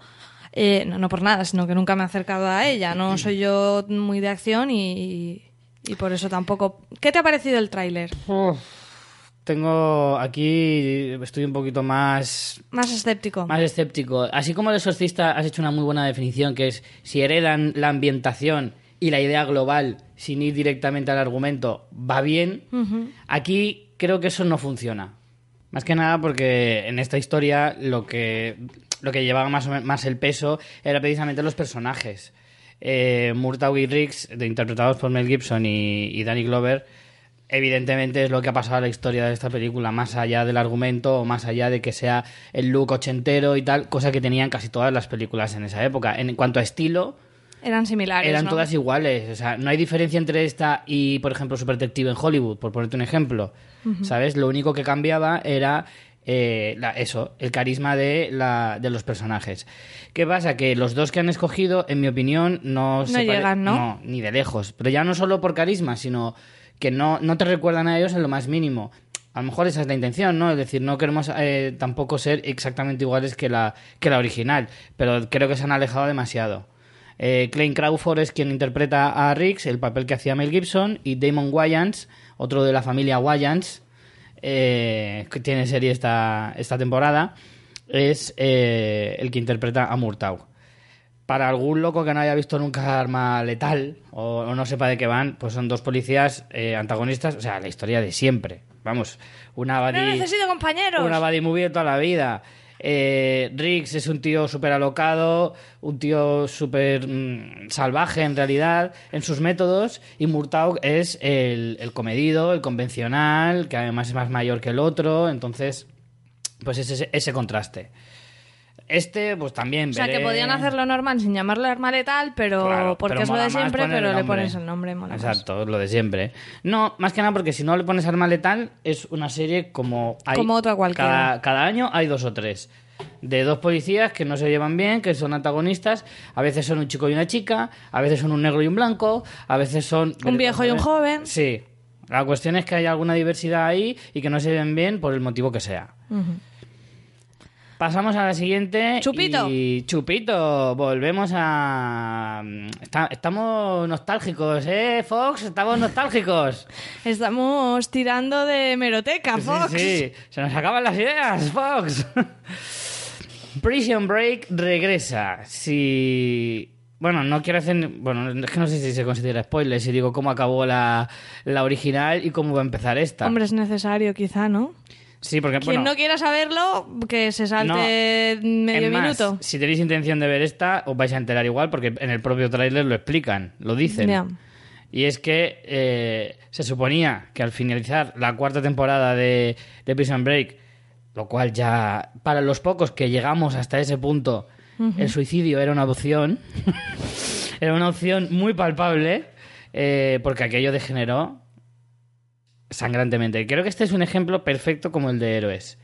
eh, no, no por nada, sino que nunca me he acercado a ella. No soy yo muy de acción y, y por eso tampoco... ¿Qué te ha parecido el tráiler? Tengo aquí, estoy un poquito más Más escéptico. Más escéptico. Así como el exorcista has hecho una muy buena definición, que es si heredan la ambientación y la idea global sin ir directamente al argumento, va bien. Aquí creo que eso no funciona. Más que nada porque en esta historia lo que, lo que llevaba más, más el peso era precisamente los personajes. Eh, Murtaugh y Riggs, interpretados por Mel Gibson y, y Danny Glover, evidentemente es lo que ha pasado a la historia de esta película, más allá del argumento o más allá de que sea el look ochentero y tal, cosa que tenían casi todas las películas en esa época. En cuanto a estilo, Eran similares, eran ¿no? todas iguales. O sea, no hay diferencia entre esta y, por ejemplo, Super Detective en Hollywood, por ponerte un ejemplo. ¿Sabes? Lo único que cambiaba era eh, la- eso, el carisma de, la, de los personajes. ¿Qué pasa? Que los dos que han escogido, en mi opinión, no, se llegan, ¿no? ni de lejos. Pero ya no solo por carisma, sino que no, no te recuerdan a ellos en lo más mínimo. A lo mejor esa es la intención, ¿no? Es decir, no queremos eh, tampoco ser exactamente iguales que la, que la original, pero creo que se han alejado demasiado. Eh, Crawford es quien interpreta a Riggs, el papel que hacía Mel Gibson, y Damon Wayans, otro de la familia Wayans, eh, que tiene serie esta, esta temporada, es eh, el que interpreta a Murtaugh. Para algún loco que no haya visto nunca Arma Letal o, o no sepa de qué van, pues son dos policías eh, antagonistas, o sea, la historia de siempre. Vamos, una ¡No buddy- necesito compañeros! una buddy movie de toda la vida. Eh, Riggs es un tío súper alocado, un tío súper mm, salvaje en realidad en sus métodos y Murtaugh es el, el comedido, el convencional, que además es más mayor que el otro, entonces pues es ese, ese contraste. Este pues también O sea, que podían hacerlo normal sin llamarle arma letal, pero Claro, porque pero es lo de siempre, pero le pones el nombre. mola más. Exacto, lo de siempre. No, más que nada porque si no le pones arma letal, es una serie como hay. Como otra cualquiera. Cada, cada año hay dos o tres. De dos policías que no se llevan bien, que son antagonistas. A veces son un chico y una chica, a veces son un negro y un blanco, a veces son. Un viejo y un joven. Sí. La cuestión es que hay alguna diversidad ahí y que no se ven bien por el motivo que sea. Pasamos a la siguiente. Chupito. Y Chupito, volvemos a. Está- estamos nostálgicos, ¿eh, Fox? Estamos nostálgicos. Estamos tirando de meroteca, Fox. Sí, sí, se nos acaban las ideas, Fox. Prison Break regresa. Si. Bueno, no quiero hacer. Bueno, es que no sé si se considera spoiler si digo cómo acabó la, la original y cómo va a empezar esta. Hombre, es necesario, quizá, ¿no? Sí, porque. Quien bueno, no quiera saberlo, que se salte medio más, minuto. Si tenéis intención de ver esta, os vais a enterar igual porque en el propio tráiler lo explican, lo dicen. Y es que eh, se suponía que al finalizar la cuarta temporada de, de Prison Break, lo cual ya para los pocos que llegamos hasta ese punto, el suicidio era una opción, era una opción muy palpable, eh, porque aquello degeneró sangrantemente. Creo que este es un ejemplo perfecto como el de Héroes.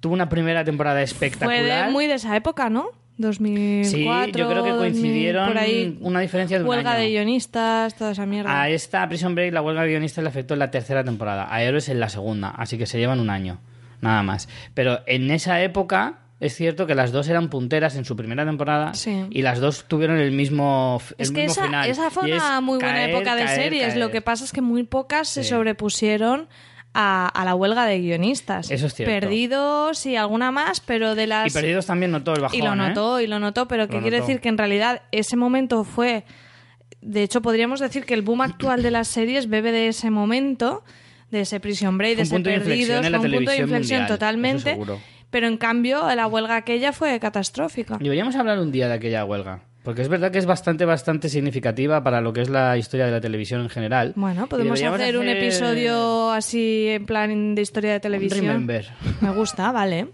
Tuvo una primera temporada Fue espectacular. de- muy de esa época, ¿no? 2004. Sí, yo creo que 2000, coincidieron por ahí. una diferencia de un Huelga año. de guionistas, toda esa mierda. A esta Prison Break la huelga de guionistas le afectó en la tercera temporada, a Héroes en la segunda, así que se llevan un año, nada más. Pero en esa época es cierto que las dos eran punteras en su primera temporada Sí. y las dos tuvieron el mismo, el es que mismo esa, final. esa fue Y es una muy buena caer, época de caer, series. caer. Lo que pasa es que muy pocas se sobrepusieron a, a la huelga de guionistas. Eso es cierto. Perdidos y alguna más, pero de las... Y Perdidos también notó el bajón, Y lo ¿eh? notó, y lo notó, pero que quiere decir que en realidad ese momento fue. De hecho, podríamos decir que el boom actual de las series bebe de ese momento, de ese Prison Break, de Fue un ese punto de inflexión Perdidos, fue un punto de inflexión mundial, eso totalmente. Pero en cambio, la huelga aquella fue catastrófica. Deberíamos hablar un día de aquella huelga. Porque es verdad que es bastante, bastante significativa para lo que es la historia de la televisión en general. Bueno, Y podemos hacer un episodio así en plan de historia de televisión. Remember. Me gusta, vale.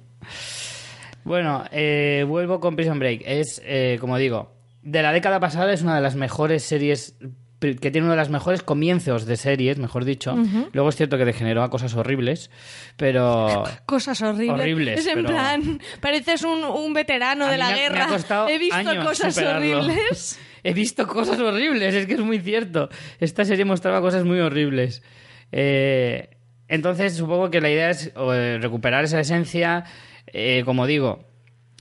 Bueno, eh, vuelvo con Prison Break. Es, eh, como digo, de la década pasada es una de las mejores series que tiene uno de los mejores comienzos de series, mejor dicho. Luego es cierto que degeneró a cosas horribles, pero... Cosas horribles. Horribles, Es en pero- plan, pareces un, un veterano A de la me ha- me ha guerra. He visto cosas superarlo. horribles. He visto cosas horribles, es que es muy cierto. Esta serie mostraba cosas muy horribles. Eh, entonces, supongo que la idea es eh, recuperar esa esencia. Eh, como digo,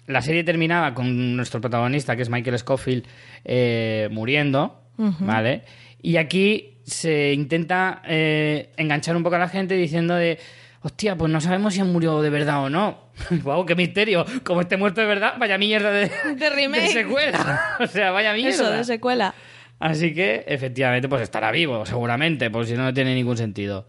la serie terminaba con nuestro protagonista, que es Michael Scofield, eh, muriendo, ¿vale? Y aquí se intenta eh, enganchar un poco a la gente diciendo de... Hostia, pues no sabemos si murió de verdad o no. ¡Wow, qué misterio! Como esté muerto de verdad, vaya mierda de, De remake. de secuela. O sea, vaya mierda. Eso, de secuela. Así que, efectivamente, pues estará vivo, seguramente, por si no, no tiene ningún sentido.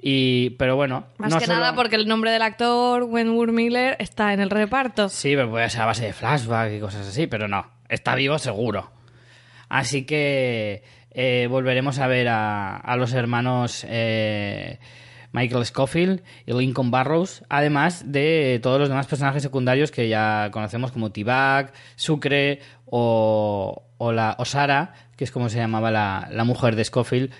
Y, pero bueno, Más no que solo- nada porque el nombre del actor, Wentworth Miller, está en el reparto. Sí, pero puede ser a base de flashback y cosas así, pero no, está vivo seguro. Así que eh, volveremos a ver a, los hermanos eh, Michael Scofield y Lincoln Barrows, además de todos los demás personajes secundarios que ya conocemos como T-Bag, Sucre o, o, la, Sara, que es como se llamaba la, la mujer de Scofield.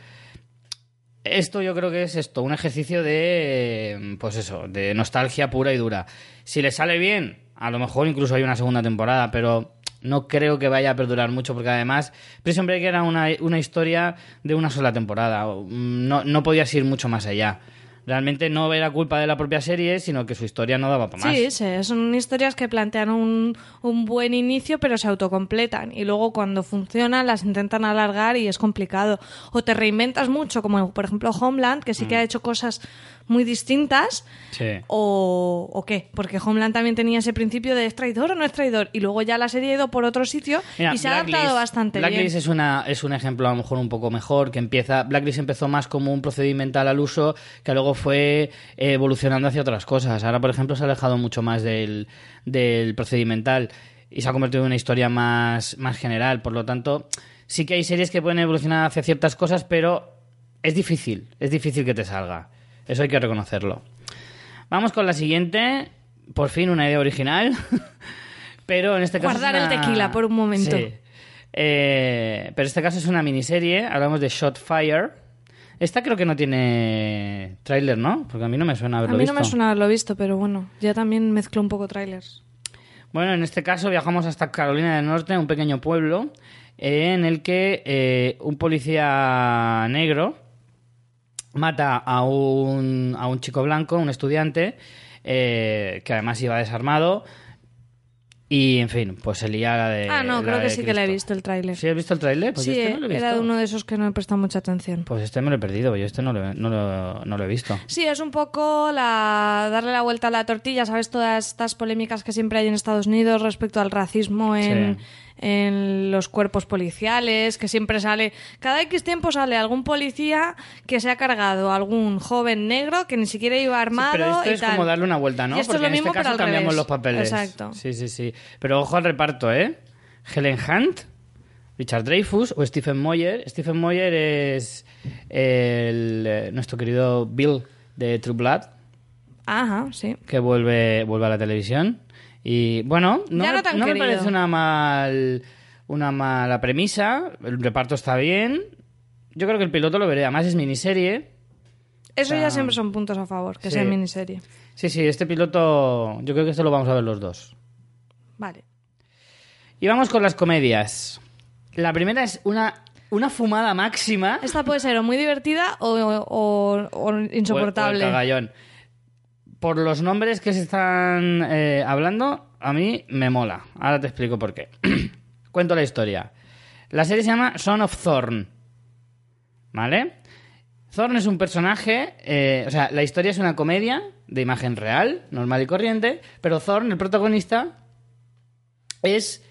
Esto yo creo que es esto, un ejercicio de, pues eso, de nostalgia pura y dura. Si le sale bien, a lo mejor incluso hay una segunda temporada, pero no creo que vaya a perdurar mucho, porque además Prison Break era una, una historia de una sola temporada, no, no podías ir mucho más allá. Realmente no era culpa de la propia serie, sino que su historia no daba para más. Sí, sí, son historias que plantean un, un buen inicio, pero se autocompletan. Y luego, cuando funcionan, las intentan alargar y es complicado. O te reinventas mucho, como por ejemplo Homeland, que sí Mm. que ha hecho cosas muy distintas. Sí. O, o qué, porque Homeland también tenía ese principio de es traidor o no es traidor. Y luego ya la serie ha ido por otro sitio Mira, y se ha adaptado bastante Blacklist bien. es una es un ejemplo a lo mejor un poco mejor que empieza Blacklist empezó más como un procedimental al uso que luego fue evolucionando hacia otras cosas ahora por ejemplo se ha alejado mucho más del, del procedimental y se ha convertido en una historia más más general por lo tanto sí que hay series que pueden evolucionar hacia ciertas cosas pero es difícil es difícil que te salga eso hay que reconocerlo vamos con la siguiente por fin una idea original pero en este caso es Guardar el tequila por un momento. Sí. Eh, pero este caso es una miniserie, hablamos de Shotfire. Esta creo que no tiene tráiler, ¿no? Porque a mí no me suena A haberlo mí no visto. me suena haberlo visto, pero bueno, ya también mezclo un poco trailers. Bueno, en este caso viajamos hasta Carolina del Norte, un pequeño pueblo, eh, en el que eh, un policía negro mata a un, a un chico blanco, un estudiante, eh, que además iba desarmado. Y, en fin, pues se lía la de. ah, no, creo que de sí que le he visto el tráiler. ¿Sí has visto el tráiler? Pues sí, yo este no lo he era visto. uno de esos que no he prestado mucha atención. Pues este me lo he perdido, yo este no lo, no lo, no lo he visto. Sí, es un poco la darle la vuelta a la tortilla, ¿sabes? Todas estas polémicas que siempre hay en Estados Unidos respecto al racismo en, Sí. En los cuerpos policiales, que siempre sale, cada X tiempo sale algún policía que se ha cargado a algún joven negro que ni siquiera iba armado pero esto y es tal. como darle una vuelta, ¿no? Y esto Porque es lo en mismo, este caso cambiamos revés. los papeles. Exacto. Sí, sí, sí. Pero ojo al reparto, ¿eh? Helen Hunt, Richard Dreyfus o Stephen Moyer. Stephen Moyer es el, eh, nuestro querido Bill de True Blood, Ajá, sí. que vuelve, vuelve a la televisión. Y bueno, no, Ya me, no me parece una mal una mala premisa. El reparto está bien. Yo creo que el piloto lo veré. Además es miniserie. Eso sea, ya siempre son puntos a favor, que sí. sea miniserie. Sí, sí, este piloto, yo creo que esto lo vamos a ver los dos. Vale. Y vamos con las comedias. La primera es una, una fumada máxima. Esta puede ser o muy divertida o, o- o insoportable. O- el. Por los nombres que se están eh, hablando, a mí me mola. Ahora te explico por qué. Cuento la historia. La serie se llama Son of Thorn. ¿Vale? Thorn es un personaje, eh, o sea, la historia es una comedia de imagen real, normal y corriente, pero Thorn, el protagonista, es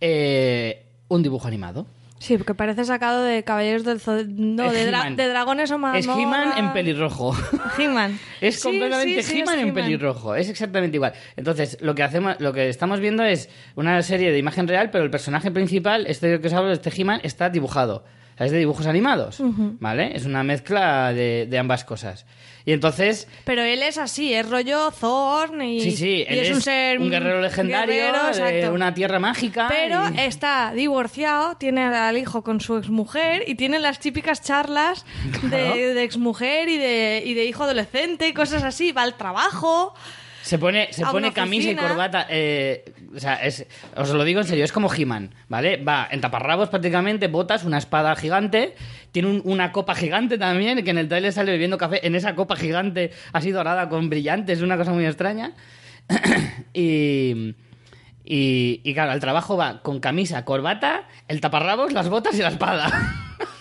eh, un dibujo animado. Sí, porque parece sacado de Caballeros del Zod... No, de, dra- de Dragones o más. Es He-Man en pelirrojo. He-Man. Es Sí, completamente sí, sí, He-Man en pelirrojo. Es exactamente igual. Entonces, lo que hacemos, lo que estamos viendo es una serie de imagen real, pero el personaje principal, este del que os hablo, este He-Man, está dibujado. Es de dibujos animados. ¿Vale? Es una mezcla de, de ambas cosas. Y entonces, Pero él es así, es rollo Thorn y, sí, sí, y él es, un ser guerrero legendario guerrero, de una tierra mágica. Pero y- está divorciado, tiene al hijo con su exmujer y tiene las típicas charlas Claro. de, de exmujer y de, y de hijo adolescente y cosas así. Va al trabajo. Se pone, se pone camisa y corbata. eh, o sea, es- os lo digo en serio, es como He-Man, ¿vale? Va en taparrabos prácticamente, botas, una espada gigante, tiene un- una copa gigante también, que en el trailer sale bebiendo café en esa copa gigante así dorada con brillantes, una cosa muy extraña. y, y, y claro, al trabajo va con camisa, corbata, el taparrabos, las botas y la espada.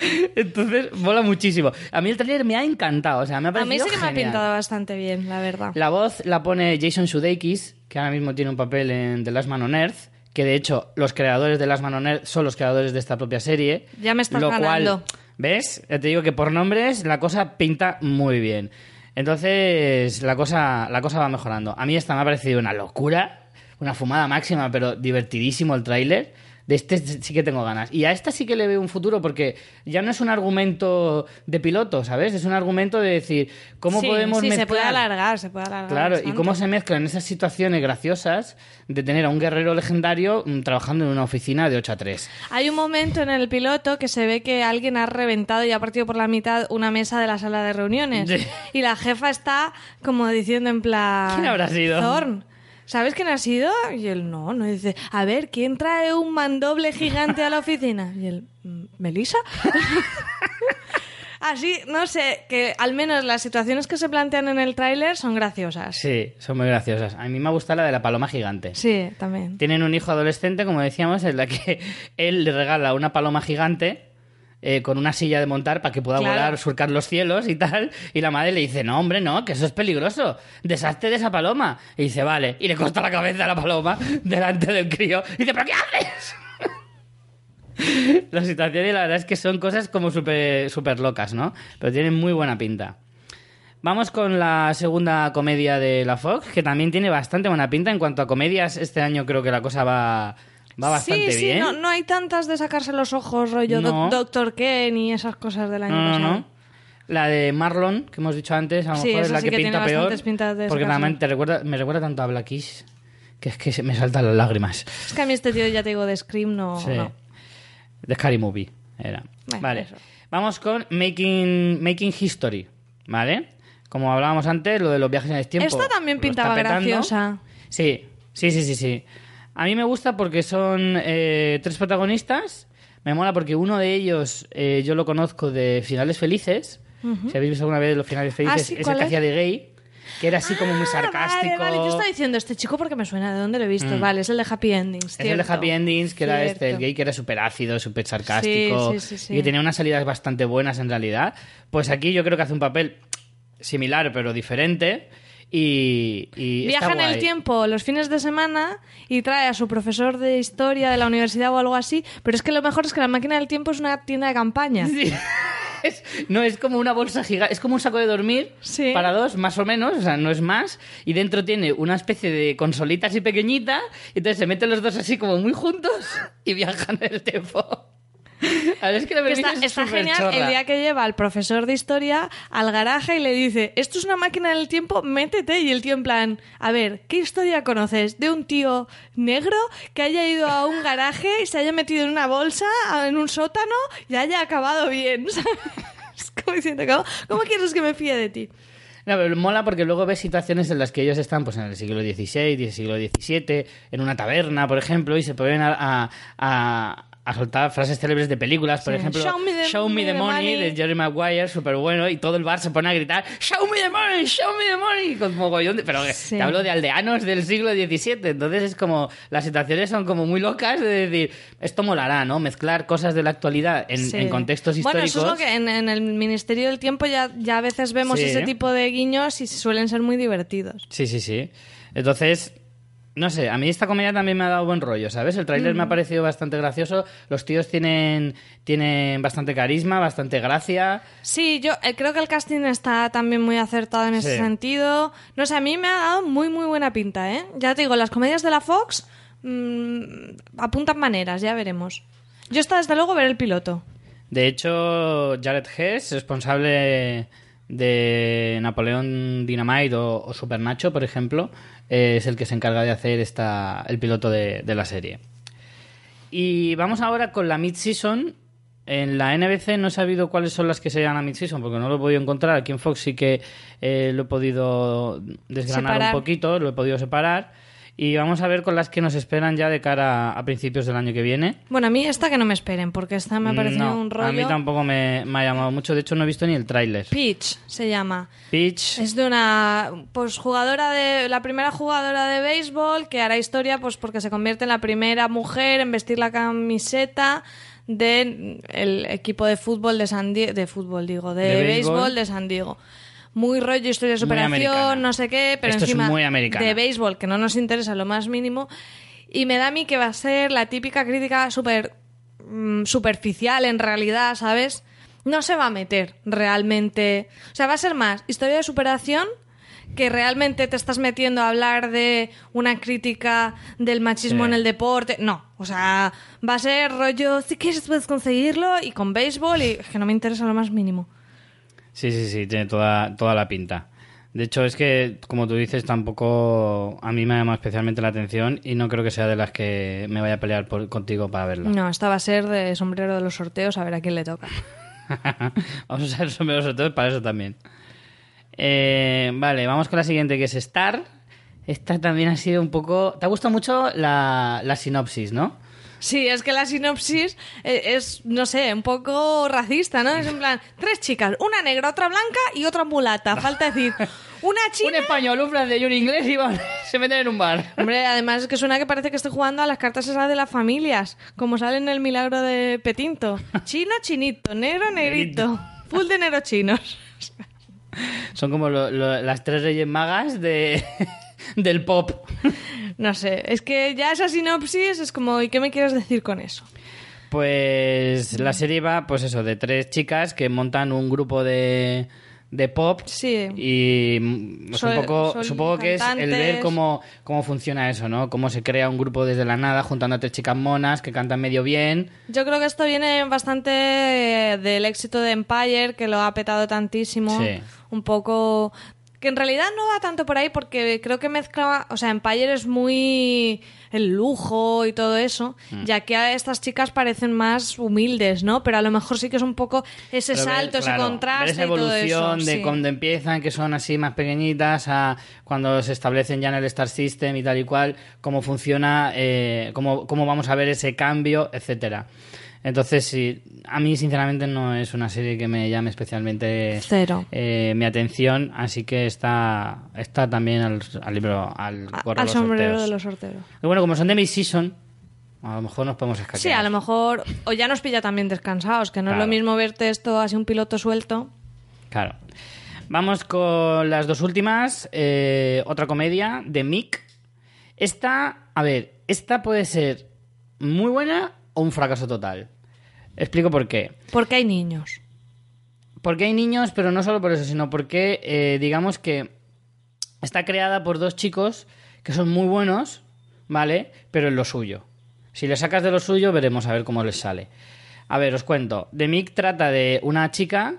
Entonces, mola muchísimo. A mí el trailer me ha encantado, o sea, me ha A mí parecido sí que me ha pintado bastante bien, la verdad. La voz la pone Jason Sudeikis, que ahora mismo tiene un papel en The Last Man on Earth, que de hecho los creadores de Last Man on Earth son los creadores de esta propia serie. Ya me estás lo ganando. Cual, ¿Ves? Ya te digo que por nombres la cosa pinta muy bien. Entonces la cosa, la cosa va mejorando. A mí esta me ha parecido una locura, una fumada máxima, pero divertidísimo el tráiler. De este sí que tengo ganas. Y a esta sí que le veo un futuro porque ya no es un argumento de piloto, ¿sabes? Es un argumento de decir, ¿cómo sí, podemos sí, mezclar? se puede alargar, se puede alargar. Claro, y cómo se mezclan esas situaciones graciosas de tener a un guerrero legendario mm, trabajando en una oficina de 8 a 3. Hay un momento en el piloto que se ve que alguien ha reventado y ha partido por la mitad una mesa de la sala de reuniones. Sí. Y la jefa está como diciendo en plan... ¿Quién habrá sido? ¿Sabes quién ha sido? Y él, no, no. Y dice, a ver, ¿quién trae un mandoble gigante a la oficina? Y él, "Mm, ¿Melissa? Así, no sé, que al menos las situaciones que se plantean en el tráiler son graciosas. Sí, son muy graciosas. A mí me gusta la de la paloma gigante. Sí, también. Tienen un hijo adolescente, como decíamos, en la que él le regala una paloma gigante eh, con una silla de montar para que pueda Claro. volar, surcar los cielos y tal. Y la madre le dice, no, hombre, no, que eso es peligroso. Deshazte de esa paloma. Y dice, vale. Y le corta la cabeza a la paloma delante del crío. Y dice, ¿pero qué haces? la situación y la verdad es que son cosas como súper súper locas, ¿no? Pero tienen muy buena pinta. Vamos con la segunda comedia de la Fox, que también tiene bastante buena pinta. En cuanto a comedias, este año creo que la cosa va, va bastante sí, sí, bien. no, no hay tantas de sacarse los ojos, rollo No. Doc- Doctor Ken y esas cosas del año No, no, pasado. no. La de Marlon, que hemos dicho antes, a lo Sí, mejor es la sí que, que pinta peor. de porque sacarse. nada más te recuerda, me recuerda tanto a Blackish que es que se me saltan las lágrimas. Es que a mí este tío, ya te digo, de Scream no... Sí. no. The Scary Movie era. Bueno, vale. eso. Vamos con Making, Making History. ¿Vale? Como hablábamos antes, lo de los viajes en el tiempo. Esta también pintaba graciosa. Sí, sí, sí, sí, sí. A mí me gusta porque son eh, tres protagonistas. Me mola porque uno de ellos eh, yo lo conozco de Finales Felices. Si habéis visto alguna vez los Finales Felices, Ah, sí, es el ¿cuál que hacía de gay. Que era así como muy Ah, sarcástico. Vale, vale, yo estaba diciendo este chico porque me suena, ¿de dónde lo he visto? Vale, es el de Happy Endings, Mm. Es el de cierto. Happy Endings, que era este, el Cierto. gay que era súper ácido, súper sarcástico. Sí, sí, sí, sí. Y que tenía unas salidas bastante buenas en realidad. Pues aquí yo creo que hace un papel similar, pero diferente. Y, Viaja en el tiempo los fines de semana y trae a su profesor de historia de la universidad o algo así, pero es que lo mejor es que la máquina del tiempo es una tienda de campaña. Sí. Es- no, es como una bolsa gigante, es como un saco de dormir Sí. para dos, más o menos, o sea, no es más. Y dentro tiene una especie de consolita así pequeñita, y entonces se meten los dos así como muy juntos y viajan en el tiempo. A ver, es que la Que premisa está, es está súper genial chorra. el día que lleva al profesor de historia al garaje y le dice, esto es una máquina del tiempo, métete. Y el tío en plan, a ver, ¿qué historia conoces de un tío negro que haya ido a un garaje y se haya metido en una bolsa, en un sótano y haya acabado bien? ¿sabes? Es como diciendo, ¿cómo, cómo quieres que me fíe de ti? No, pero mola porque luego ves situaciones en las que ellos están pues en el siglo XVI, el siglo XVII, en una taberna, por ejemplo, y se ponen a, a- a- a soltar frases célebres de películas, por Sí. ejemplo, Show me the- me the the money, money. de Jerry Maguire, súper bueno, y todo el bar se pone a gritar Show me the money, show me the money, con mogollón de... Pero Sí. te hablo de aldeanos del siglo XVII, entonces es como, las situaciones son como muy locas de decir, esto molará, ¿no? Mezclar cosas de la actualidad en, Sí. en contextos Bueno, históricos. eso es lo que en, en el Ministerio del Tiempo ya, ya a veces vemos ese tipo de guiños y suelen ser muy divertidos. Sí, sí, sí. Entonces, no sé, a mí esta comedia también me ha dado buen rollo, ¿sabes? El tráiler me ha parecido bastante gracioso, los tíos tienen, tienen bastante carisma, bastante gracia. Sí, yo eh, creo que el casting está también muy acertado en ese sentido. No sé, a mí me ha dado muy, muy buena pinta, ¿eh? Ya te digo, las comedias de la Fox mm, apuntan maneras, ya veremos. Yo hasta desde luego veré el piloto. De hecho, Jared Hess, responsable de Napoleón Dynamite o, o Super Nacho, por ejemplo, eh, es el que se encarga de hacer esta, el piloto de, de la serie. Y vamos ahora con la mid-season. En la NBC no he sabido cuáles son las que se llaman a mid-season porque no lo he podido encontrar. Aquí en Fox sí que eh, lo he podido desgranar Separar. un poquito, lo he podido separar. Y vamos a ver con las que nos esperan ya de cara a principios del año que viene. Bueno, a mí esta que no me esperen, porque esta me ha parecido No, un rollo. A mí tampoco me, me ha llamado mucho. De hecho, no he visto ni el tráiler. Peach se llama. Peach. Es de una pues jugadora de la primera jugadora de béisbol que hará historia pues porque se convierte en la primera mujer en vestir la camiseta del equipo de fútbol de San Diego, de fútbol digo, de, De béisbol. béisbol. de San Diego. Muy rollo, historia de superación, no sé qué, pero Esto es encima muy americana. de béisbol que no nos interesa lo más mínimo. Y me da a mí que va a ser la típica crítica súper mm, superficial en realidad, ¿sabes? No se va a meter realmente. O sea, va a ser más historia de superación que realmente te estás metiendo a hablar de una crítica del machismo Sí. en el deporte. No, o sea, va a ser rollo, si quieres puedes conseguirlo y con béisbol y es que no me interesa lo más mínimo. Sí, sí, sí, tiene toda, toda la pinta. De hecho, es que, como tú dices, tampoco a mí me ha llamado especialmente la atención y no creo que sea de las que me vaya a pelear por- contigo para verla. No, esta va a ser de sombrero de los sorteos, a ver a quién le toca. vamos a usar sombreros sobre todo para eso también. Eh, vale, vamos con la siguiente, que es Star. Esta también ha sido un poco... ¿Te ha gustado mucho la, la sinopsis, no? Sí, es que la sinopsis eh, es, no sé, un poco racista, ¿no? Es en plan, tres chicas, una negra, otra blanca y otra mulata. Falta decir, una Un china... español, un francés y un inglés y van- se meten en un bar. Hombre, además es que suena que parece que estoy jugando a las cartas esas de las familias, como sale en el milagro de Petinto. Chino, chinito, negro, negrito. Full de negros chinos. Son como lo- lo- las tres reyes magas de, del pop. No sé, es que ya esa sinopsis es como, ¿y qué me quieres decir con eso? Pues la serie va, pues eso, de tres chicas que montan un grupo de, de pop. Sí. Y mm, pues, un poco, supongo que es el ver cómo, cómo funciona eso, ¿no? Cómo se crea un grupo desde la nada juntando a tres chicas monas que cantan medio bien. Yo creo que esto viene bastante del éxito de Empire, que lo ha petado tantísimo. Sí. Un poco. Que en realidad no va tanto por ahí porque creo que mezcla. O sea, Empire es muy. el lujo y todo eso, Mm. ya que a estas chicas parecen más humildes, ¿no? Pero a lo mejor sí que es un poco ese Pero ver, salto, ese claro, contraste. ver esa y todo evolución eso, de sí. cuando empiezan, que son así más pequeñitas, a cuando se establecen ya en el Star System y tal y cual, cómo funciona, eh, cómo, cómo vamos a ver ese cambio, etcétera. Entonces, sí, a mí sinceramente no es una serie que me llame especialmente Cero. eh, mi atención, así que está, está también al, al libro, al, A- al los sombrero sorteos. de los sorteos. Y bueno, como son de mid-season, a lo mejor nos podemos escaquear. Sí, a lo mejor. O ya nos pilla también descansados, que no es lo mismo verte esto así un piloto suelto. Claro. Vamos con las dos últimas. Eh, otra comedia de Mick. Esta, a ver, esta puede ser muy buena o un fracaso total. Explico por qué. Porque hay niños. Porque hay niños, pero no solo por eso, sino porque eh, digamos que está creada por dos chicos que son muy buenos, ¿vale? Pero en lo suyo. Si le sacas de lo suyo, veremos a ver cómo les sale. A ver, os cuento. The Mick trata de una chica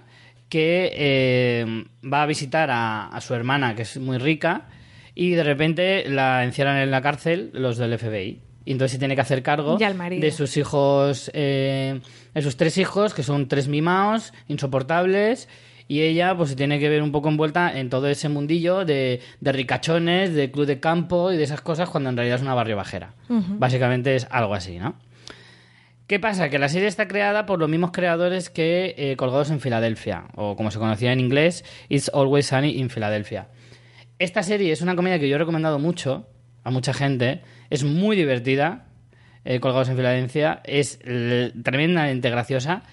que eh, va a visitar a, a su hermana, que es muy rica, y de repente la encierran en la cárcel los del FBI. Y entonces se tiene que hacer cargo de sus hijos, eh, de sus tres hijos, que son tres mimaos, insoportables, y ella pues se tiene que ver un poco envuelta en todo ese mundillo de, de ricachones, de club de campo y de esas cosas cuando en realidad es una barrio bajera. Básicamente es algo así, ¿no? ¿Qué pasa? Que la serie está creada por los mismos creadores que eh, Colgados en Filadelfia, o como se conocía en inglés, It's Always Sunny in Philadelphia. Esta serie es una comedia que yo he recomendado mucho a mucha gente, es muy divertida, eh, Colgados en Filadelfia, es tremendamente graciosa,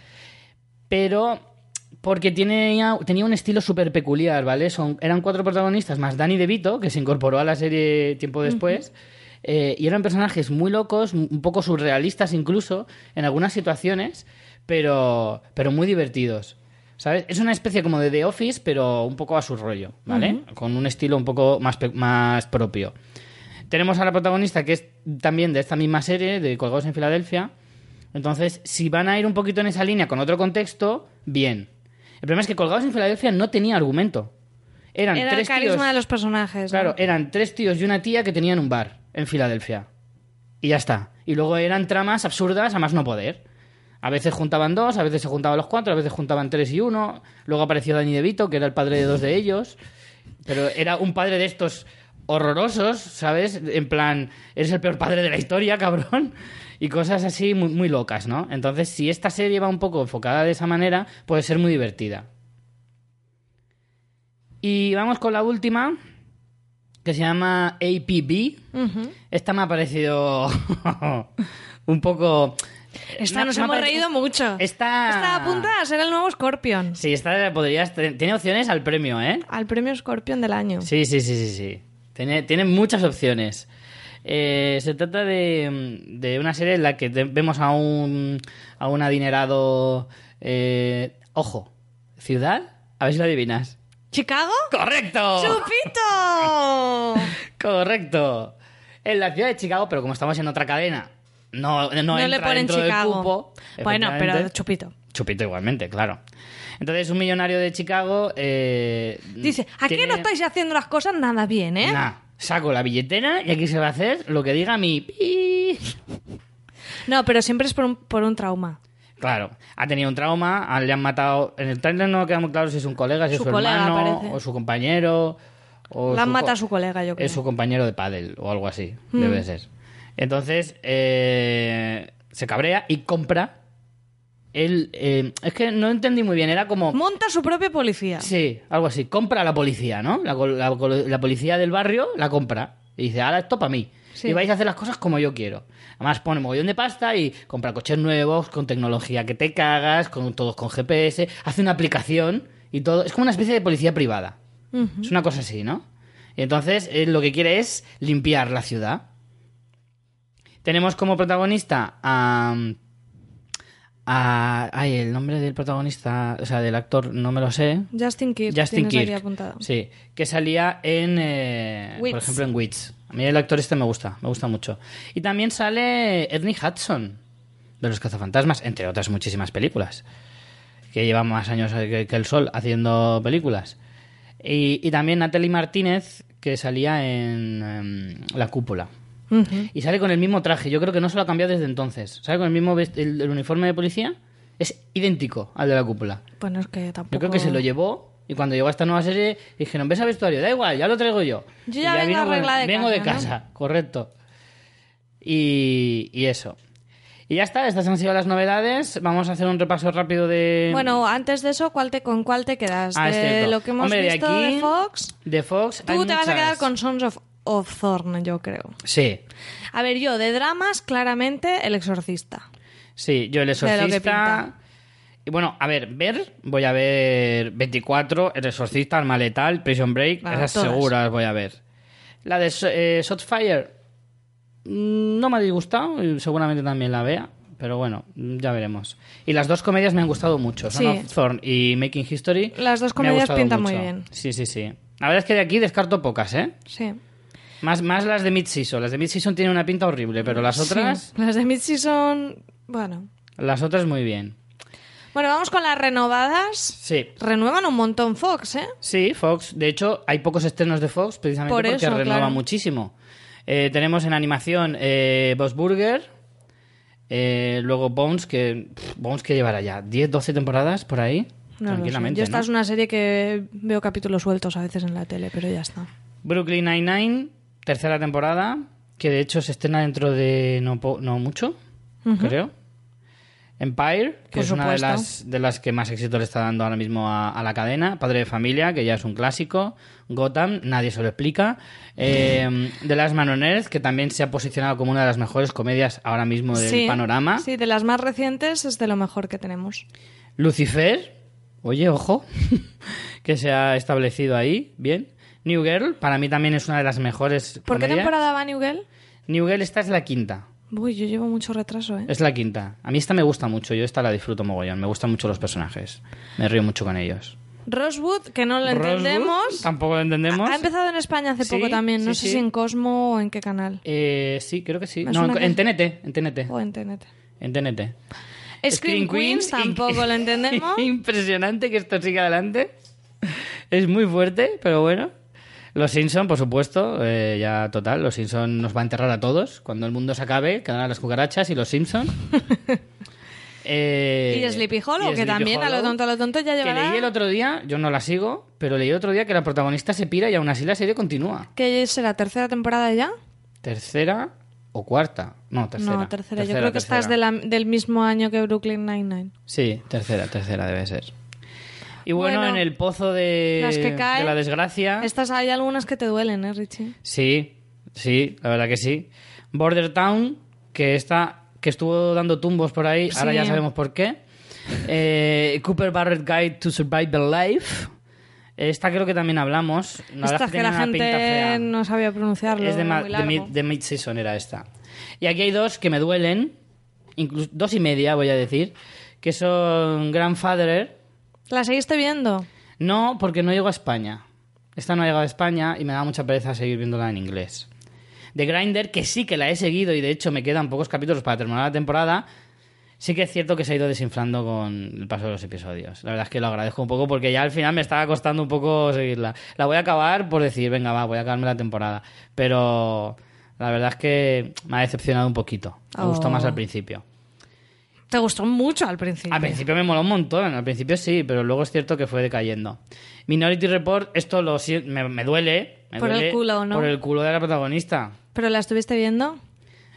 pero porque tenía, tenía un estilo súper peculiar, ¿vale? Son, eran cuatro protagonistas más Danny DeVito, que se incorporó a la serie tiempo después. eh, y eran personajes muy locos, un poco surrealistas incluso, en algunas situaciones, pero, pero muy divertidos. ¿Sabes? Es una especie como de The Office, pero un poco a su rollo, ¿vale? Con un estilo un poco más, más propio. Tenemos a la protagonista que es también de esta misma serie, de Colgados en Filadelfia. Entonces, si van a ir un poquito en esa línea con otro contexto, bien. El problema es que Colgados en Filadelfia no tenía argumento. Eran Era el tres carisma tíos, de los personajes. ¿no? Claro, eran tres tíos y una tía que tenían un bar en Filadelfia. Y ya está. Y luego eran tramas absurdas a más no poder. A veces juntaban dos, a veces se juntaban los cuatro, a veces juntaban tres y uno. Luego apareció Danny DeVito, que era el padre de dos de ellos. Pero era un padre de estos horrorosos, ¿sabes? En plan, eres el peor padre de la historia, cabrón. Y cosas así muy, muy locas, ¿no? Entonces, si esta serie va un poco enfocada de esa manera, puede ser muy divertida. Y vamos con la última, que se llama APB. Ujú. Esta me ha parecido un poco... Esta nos hemos parecido- reído mucho. Esta... Está a punto de ser el nuevo Scorpion. Sí, esta podría... Tiene opciones al premio, ¿eh? Al premio Scorpion del año. Sí, sí, sí, sí, sí. Tiene, tiene muchas opciones. Eh, se trata de, de una serie en la que vemos a un, a un adinerado... eh, ojo, ciudad, a ver si lo adivinas. ¿Chicago? ¡Correcto! ¡Chupito! Correcto. En la ciudad de Chicago, pero como estamos en otra cadena, no, no, No, entra le ponen dentro del Chicago. cupo. bueno, pero. Chupito. Chupito igualmente, claro. Entonces, un millonario de Chicago... eh, Dice, aquí tiene- no estáis haciendo las cosas nada bien, ¿eh? Nah, saco la billetera y aquí se va a hacer lo que diga mi... No, pero siempre es por un, por un trauma. Claro, ha tenido un trauma, le han matado... En el trailer no queda muy claro si es un colega, si Su es su colega, hermano parece. o su compañero... O La han su matado a su colega, yo creo. Es su compañero de pádel o algo así, Mm. debe ser. Entonces, eh, se cabrea y compra... Él, eh, es que no entendí muy bien, era como... Monta su propia policía. Sí, algo así. Compra a la policía, ¿no? La, la policía del barrio la compra. Y dice, ahora esto para mí. Sí. Y vais a hacer las cosas como yo quiero. Además pone mogollón de pasta y compra coches nuevos, con tecnología que te cagas, con todos con GPS. Hace una aplicación y todo. Es como una especie de policía privada. Es una cosa así, ¿no? Y entonces él lo que quiere es limpiar la ciudad. Tenemos como protagonista a... a ay, el nombre del protagonista, o sea, del actor, no me lo sé. Justin Kirk. Justin Kirk. apuntado. Sí, que salía en, eh, por ejemplo, en Wits. A mí el actor este me gusta, me gusta mucho. Y también sale Ernie Hudson, de Los Cazafantasmas, entre otras muchísimas películas. Que lleva más años que, que el sol haciendo películas. Y, y también Natalie Martínez, que salía en em, La Cúpula. Ujú. Y sale con el mismo traje. Yo creo que no se lo ha cambiado desde entonces. Sale con el mismo el, el uniforme de policía. Es idéntico al de la cúpula. Bueno, es que tampoco... Yo creo que se lo llevó y cuando llegó a esta nueva serie dijeron, ves a vestuario, da igual, ya lo traigo yo. Yo Y ya vengo arreglada de vengo de casa, ¿no? casa, correcto. Y, y eso. Y ya está, estas han sido las novedades. Vamos a hacer un repaso rápido de... Bueno, antes de eso, ¿cuál te, ¿con cuál te quedas? Ah, de lo que hemos Hombre, de visto aquí- de Fox. de Fox. Tú te vas a muchas. quedar con Sons of, of Thorn, yo creo. Sí, A ver, yo, de dramas, claramente, El Exorcista. sí, yo el exorcista... Y bueno, a ver, ver, voy a ver 24, El Exorcista, Alma Letal, Prison Break, Bueno, esas todas. seguras voy a ver. La de eh, Shotfire mm, no me ha disgustado, seguramente también la vea, pero bueno, ya veremos. Y las dos comedias me han gustado mucho, Son Sí. of Thorn y Making History. Las dos comedias pintan muy bien. Sí, sí, sí. La verdad es que de aquí descarto pocas, ¿eh? Sí. Más, más las de Mid-Season. Las de Mid-Season tienen una pinta horrible, pero las otras, Sí. Las de Mid-Season, bueno. las otras muy bien. Bueno, vamos con las renovadas. Sí. Renuevan un montón Fox, ¿eh? Sí, Fox. De hecho, hay pocos estrenos de Fox precisamente Por porque eso, renueva claro. muchísimo. Eh, tenemos en animación eh, Boss Burger, eh, luego Bones, que pff, Bones que llevará ya 10, 12 temporadas por ahí. No tranquilamente. Yo esta ¿no? es una serie que veo capítulos sueltos a veces en la tele, pero ya está. Brooklyn Nine-Nine, tercera temporada, que de hecho se estrena dentro de no, mucho, creo. Empire, que Por es una de las, de las que más éxito le está dando ahora mismo a, a la cadena. Padre de Familia, que ya es un clásico. Gotham, nadie se lo explica. Eh, The Last Man on Earth, que también se ha posicionado como una de las mejores comedias ahora mismo del Sí, panorama. Sí, de las más recientes es de lo mejor que tenemos. Lucifer, oye, ojo, que se ha establecido ahí, bien. New Girl, para mí también es una de las mejores ¿Por qué comedias. temporada va New Girl? New Girl, esta es la quinta. Uy, yo llevo mucho retraso, ¿eh? Es la quinta. A mí esta me gusta mucho, yo esta la disfruto mogollón. Me gustan mucho los personajes. Me río mucho con ellos. Rosewood, que no lo Rosewood, entendemos. Tampoco lo entendemos. Ha empezado en España hace Sí, poco también. No sí, sé sí. si en Cosmo o en qué canal. Eh, sí, creo que sí. No, en, que- en TNT, en TNT. O en TNT. En TNT. Scream Queens tampoco lo entendemos. Impresionante que esto siga adelante. Es muy fuerte, pero bueno. Los Simpson, por supuesto, eh, ya total. Los Simpson nos va a enterrar a todos. Cuando el mundo se acabe, quedarán las cucarachas y los Simpson. Eh, Y Sleepy Hollow, y que Sleepy también a lo Hollow, tonto, a lo tonto ya Que llevará... leí el otro día, yo no la sigo, pero leí el otro día que la protagonista se pira y aún así la serie continúa. ¿Qué será? ¿Tercera temporada ya? ¿Tercera o cuarta? No, tercera. no, tercera. Yo creo que esta es tercera. de la- del mismo año que Brooklyn Nine-Nine. Sí, tercera, tercera debe ser. Y bueno, Bueno, en el pozo de, las que caen, de la desgracia. Estas hay algunas que te duelen, ¿eh, Richie? Sí, sí, la verdad que sí. Border Town, que está, que estuvo dando tumbos por ahí, ahora ya sabemos por qué. Eh, Cooper Barrett Guide to Survival Life. Esta creo que también hablamos. La verdad Esta es que la gente no sabía pronunciarlo. Es de, ma- de mid, de mid-season era esta. Y aquí hay dos que me duelen, incluso dos y media voy a decir, que son Grandfather. ¿La seguiste viendo? No, porque no llego a España. Esta no ha llegado a España y me da mucha pereza seguir viéndola en inglés. The Grinder, que sí que la he seguido y de hecho me quedan pocos capítulos para terminar la temporada, sí que es cierto que se ha ido desinflando con el paso de los episodios. La verdad es que lo agradezco un poco porque ya al final me estaba costando un poco seguirla. La voy a acabar por decir, venga, va, voy a acabarme la temporada. Pero la verdad es que me ha decepcionado un poquito. Me gustó Oh. más al principio. Te gustó mucho al principio. Al principio me moló un montón, al principio sí, pero luego es cierto que fue decayendo. Minority Report, esto lo me, me duele. me Por el duele culo, ¿no? Por el culo de la protagonista. ¿Pero la estuviste viendo?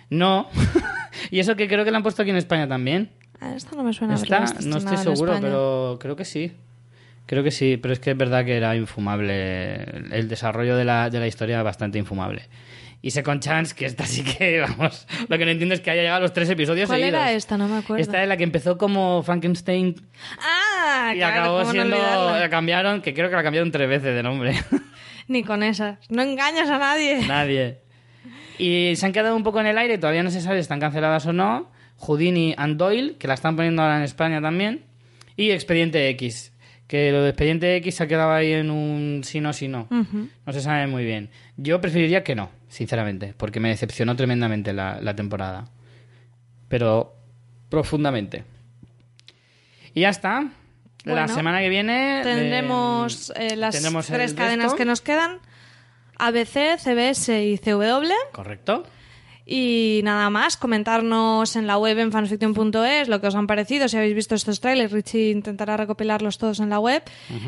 No. y eso que creo que la han puesto aquí en España también. Ah, Esta no me suena visto no estoy seguro, pero creo que sí. Creo que sí, pero es que es verdad que era infumable. El desarrollo de la, de la historia era bastante infumable. Y Second Chance, que esta sí que, vamos, lo que no entiendo es que haya llegado a los tres episodios ¿Cuál seguidos. era esta? No me acuerdo. Esta es la que empezó como Frankenstein Ah, y claro, acabó no siendo. la cambiaron, que creo que la cambiaron tres veces de nombre. Ni con esas. No engañas a nadie. Nadie. Y se han quedado un poco en el aire, todavía no se sabe si están canceladas o no. Houdini and Doyle, que la están poniendo ahora en España también. Y Expediente X, que lo de Expediente X se ha quedado ahí en un sí no, sí no. No se sabe muy bien. Yo preferiría que no, sinceramente, porque me decepcionó tremendamente la, la temporada. Pero profundamente. Y ya está. la semana que viene Tendremos eh, eh, las tendremos tres cadenas que nos quedan. ABC, CBS y CW. Correcto. Y nada más, comentarnos en la web en fansfiction.es lo que os han parecido, si habéis visto estos trailers, Richie intentará recopilarlos todos en la web,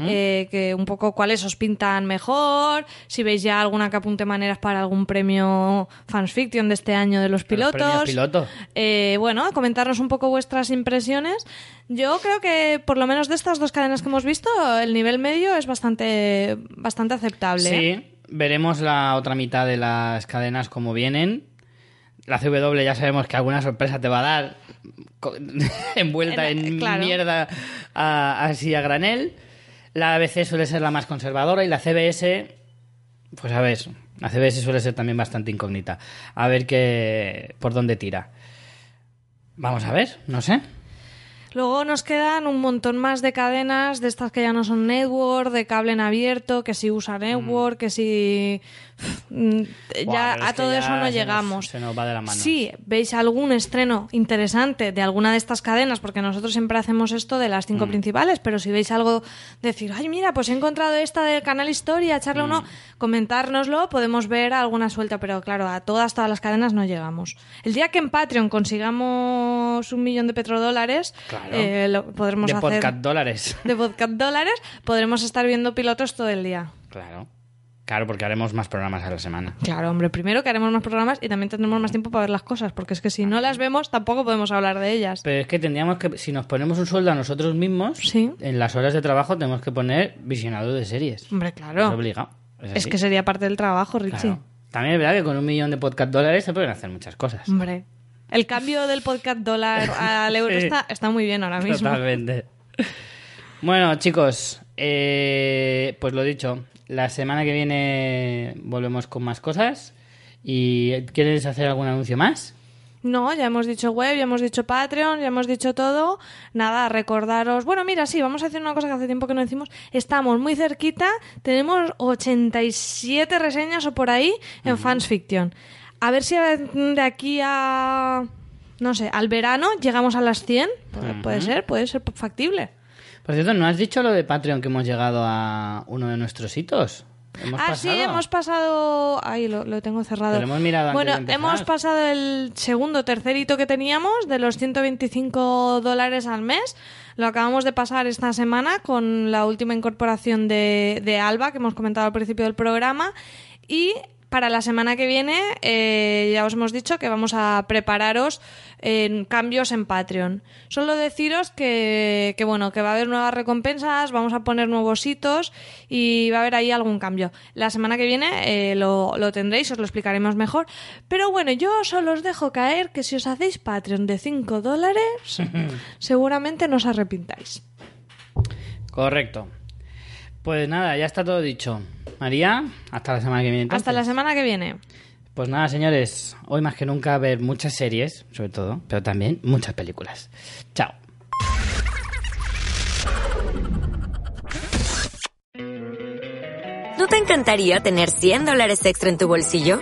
eh, que un poco cuáles os pintan mejor, si veis ya alguna que apunte maneras para algún premio fansfiction de este año de los pilotos. piloto. Eh, bueno, comentarnos un poco vuestras impresiones. Yo creo que por lo menos de estas dos cadenas que hemos visto, el nivel medio es bastante, bastante aceptable. ¿eh? Sí, veremos la otra mitad de las cadenas como vienen. La CW ya sabemos que alguna sorpresa te va a dar envuelta En- claro. mierda a- así a granel. La ABC suele ser la más conservadora y la CBS, pues a ver, la CBS suele ser también bastante incógnita. A ver qué por dónde tira. Vamos a ver, no sé. Luego nos quedan un montón más de cadenas, de estas que ya no son network, de cable en abierto, que si usa network, que si... Mm, ya a todo ya eso no se nos- llegamos. se nos va de la mano. Si veis algún estreno interesante de alguna de estas cadenas, porque nosotros siempre hacemos esto de las Mm. cinco principales, pero si veis algo, decir, ay, mira, pues he encontrado esta del canal Historia, echarle Mm. uno, comentárnoslo, podemos ver alguna suelta, pero claro, a todas, todas las cadenas no llegamos. El día que en Patreon consigamos un millón de petrodólares, Claro. eh, lo podremos De hacer podcast dólares. de podcast dólares, podremos estar viendo pilotos todo el día. Claro. Claro, porque haremos más programas a la semana. Claro, hombre, primero que haremos más programas y también tendremos más tiempo para ver las cosas, porque es que si no las vemos tampoco podemos hablar de ellas. Pero es que tendríamos que, si nos ponemos un sueldo a nosotros mismos, Sí. en las horas de trabajo tenemos que poner visionado de series. Hombre, Es claro. obligado. Es, Es así. que sería parte del trabajo, Richie. Claro. También es verdad que con un millón de podcast dólares se pueden hacer muchas cosas. Hombre. El cambio del podcast dólar al euro Sí. está, está muy bien ahora mismo. Totalmente. Bueno, chicos, eh, pues lo dicho, la semana que viene volvemos con más cosas. ¿Y quieres hacer algún anuncio más? No, ya hemos dicho web, ya hemos dicho Patreon, ya hemos dicho todo. Nada, recordaros. Bueno, mira, sí, vamos a hacer una cosa que hace tiempo que no decimos. Estamos muy cerquita, tenemos 87 reseñas o por ahí en Fans Fiction. A ver si de aquí a. No sé, al verano llegamos a las 100. Pu- Puede ser, puede ser factible. Por cierto, ¿no has dicho lo de Patreon que hemos llegado a uno de nuestros hitos? ¿Hemos ah, pasado? sí, hemos pasado. Ahí lo, lo tengo cerrado. Pero hemos mirado antes Bueno, de empezar. hemos pasado el segundo, tercer hito que teníamos de los 125 dólares al mes. Lo acabamos de pasar esta semana con la última incorporación de, de Alba que hemos comentado al principio del programa. Y para la semana que viene, eh, ya os hemos dicho que vamos a prepararos en cambios en Patreon. Solo deciros que, que, bueno, que va a haber nuevas recompensas, vamos a poner nuevos hitos y va a haber ahí algún cambio. La semana que viene eh, lo, lo tendréis, os lo explicaremos mejor. Pero bueno, yo solo os dejo caer que si os hacéis Patreon de 5 dólares, seguramente no os arrepintáis. Correcto. Pues nada, ya está todo dicho. María, hasta la semana que viene. entonces. Hasta la semana que viene. Pues nada, señores, hoy más que nunca ver muchas series, sobre todo, pero también muchas películas. Chao. ¿No te encantaría tener 100 dólares extra en tu bolsillo?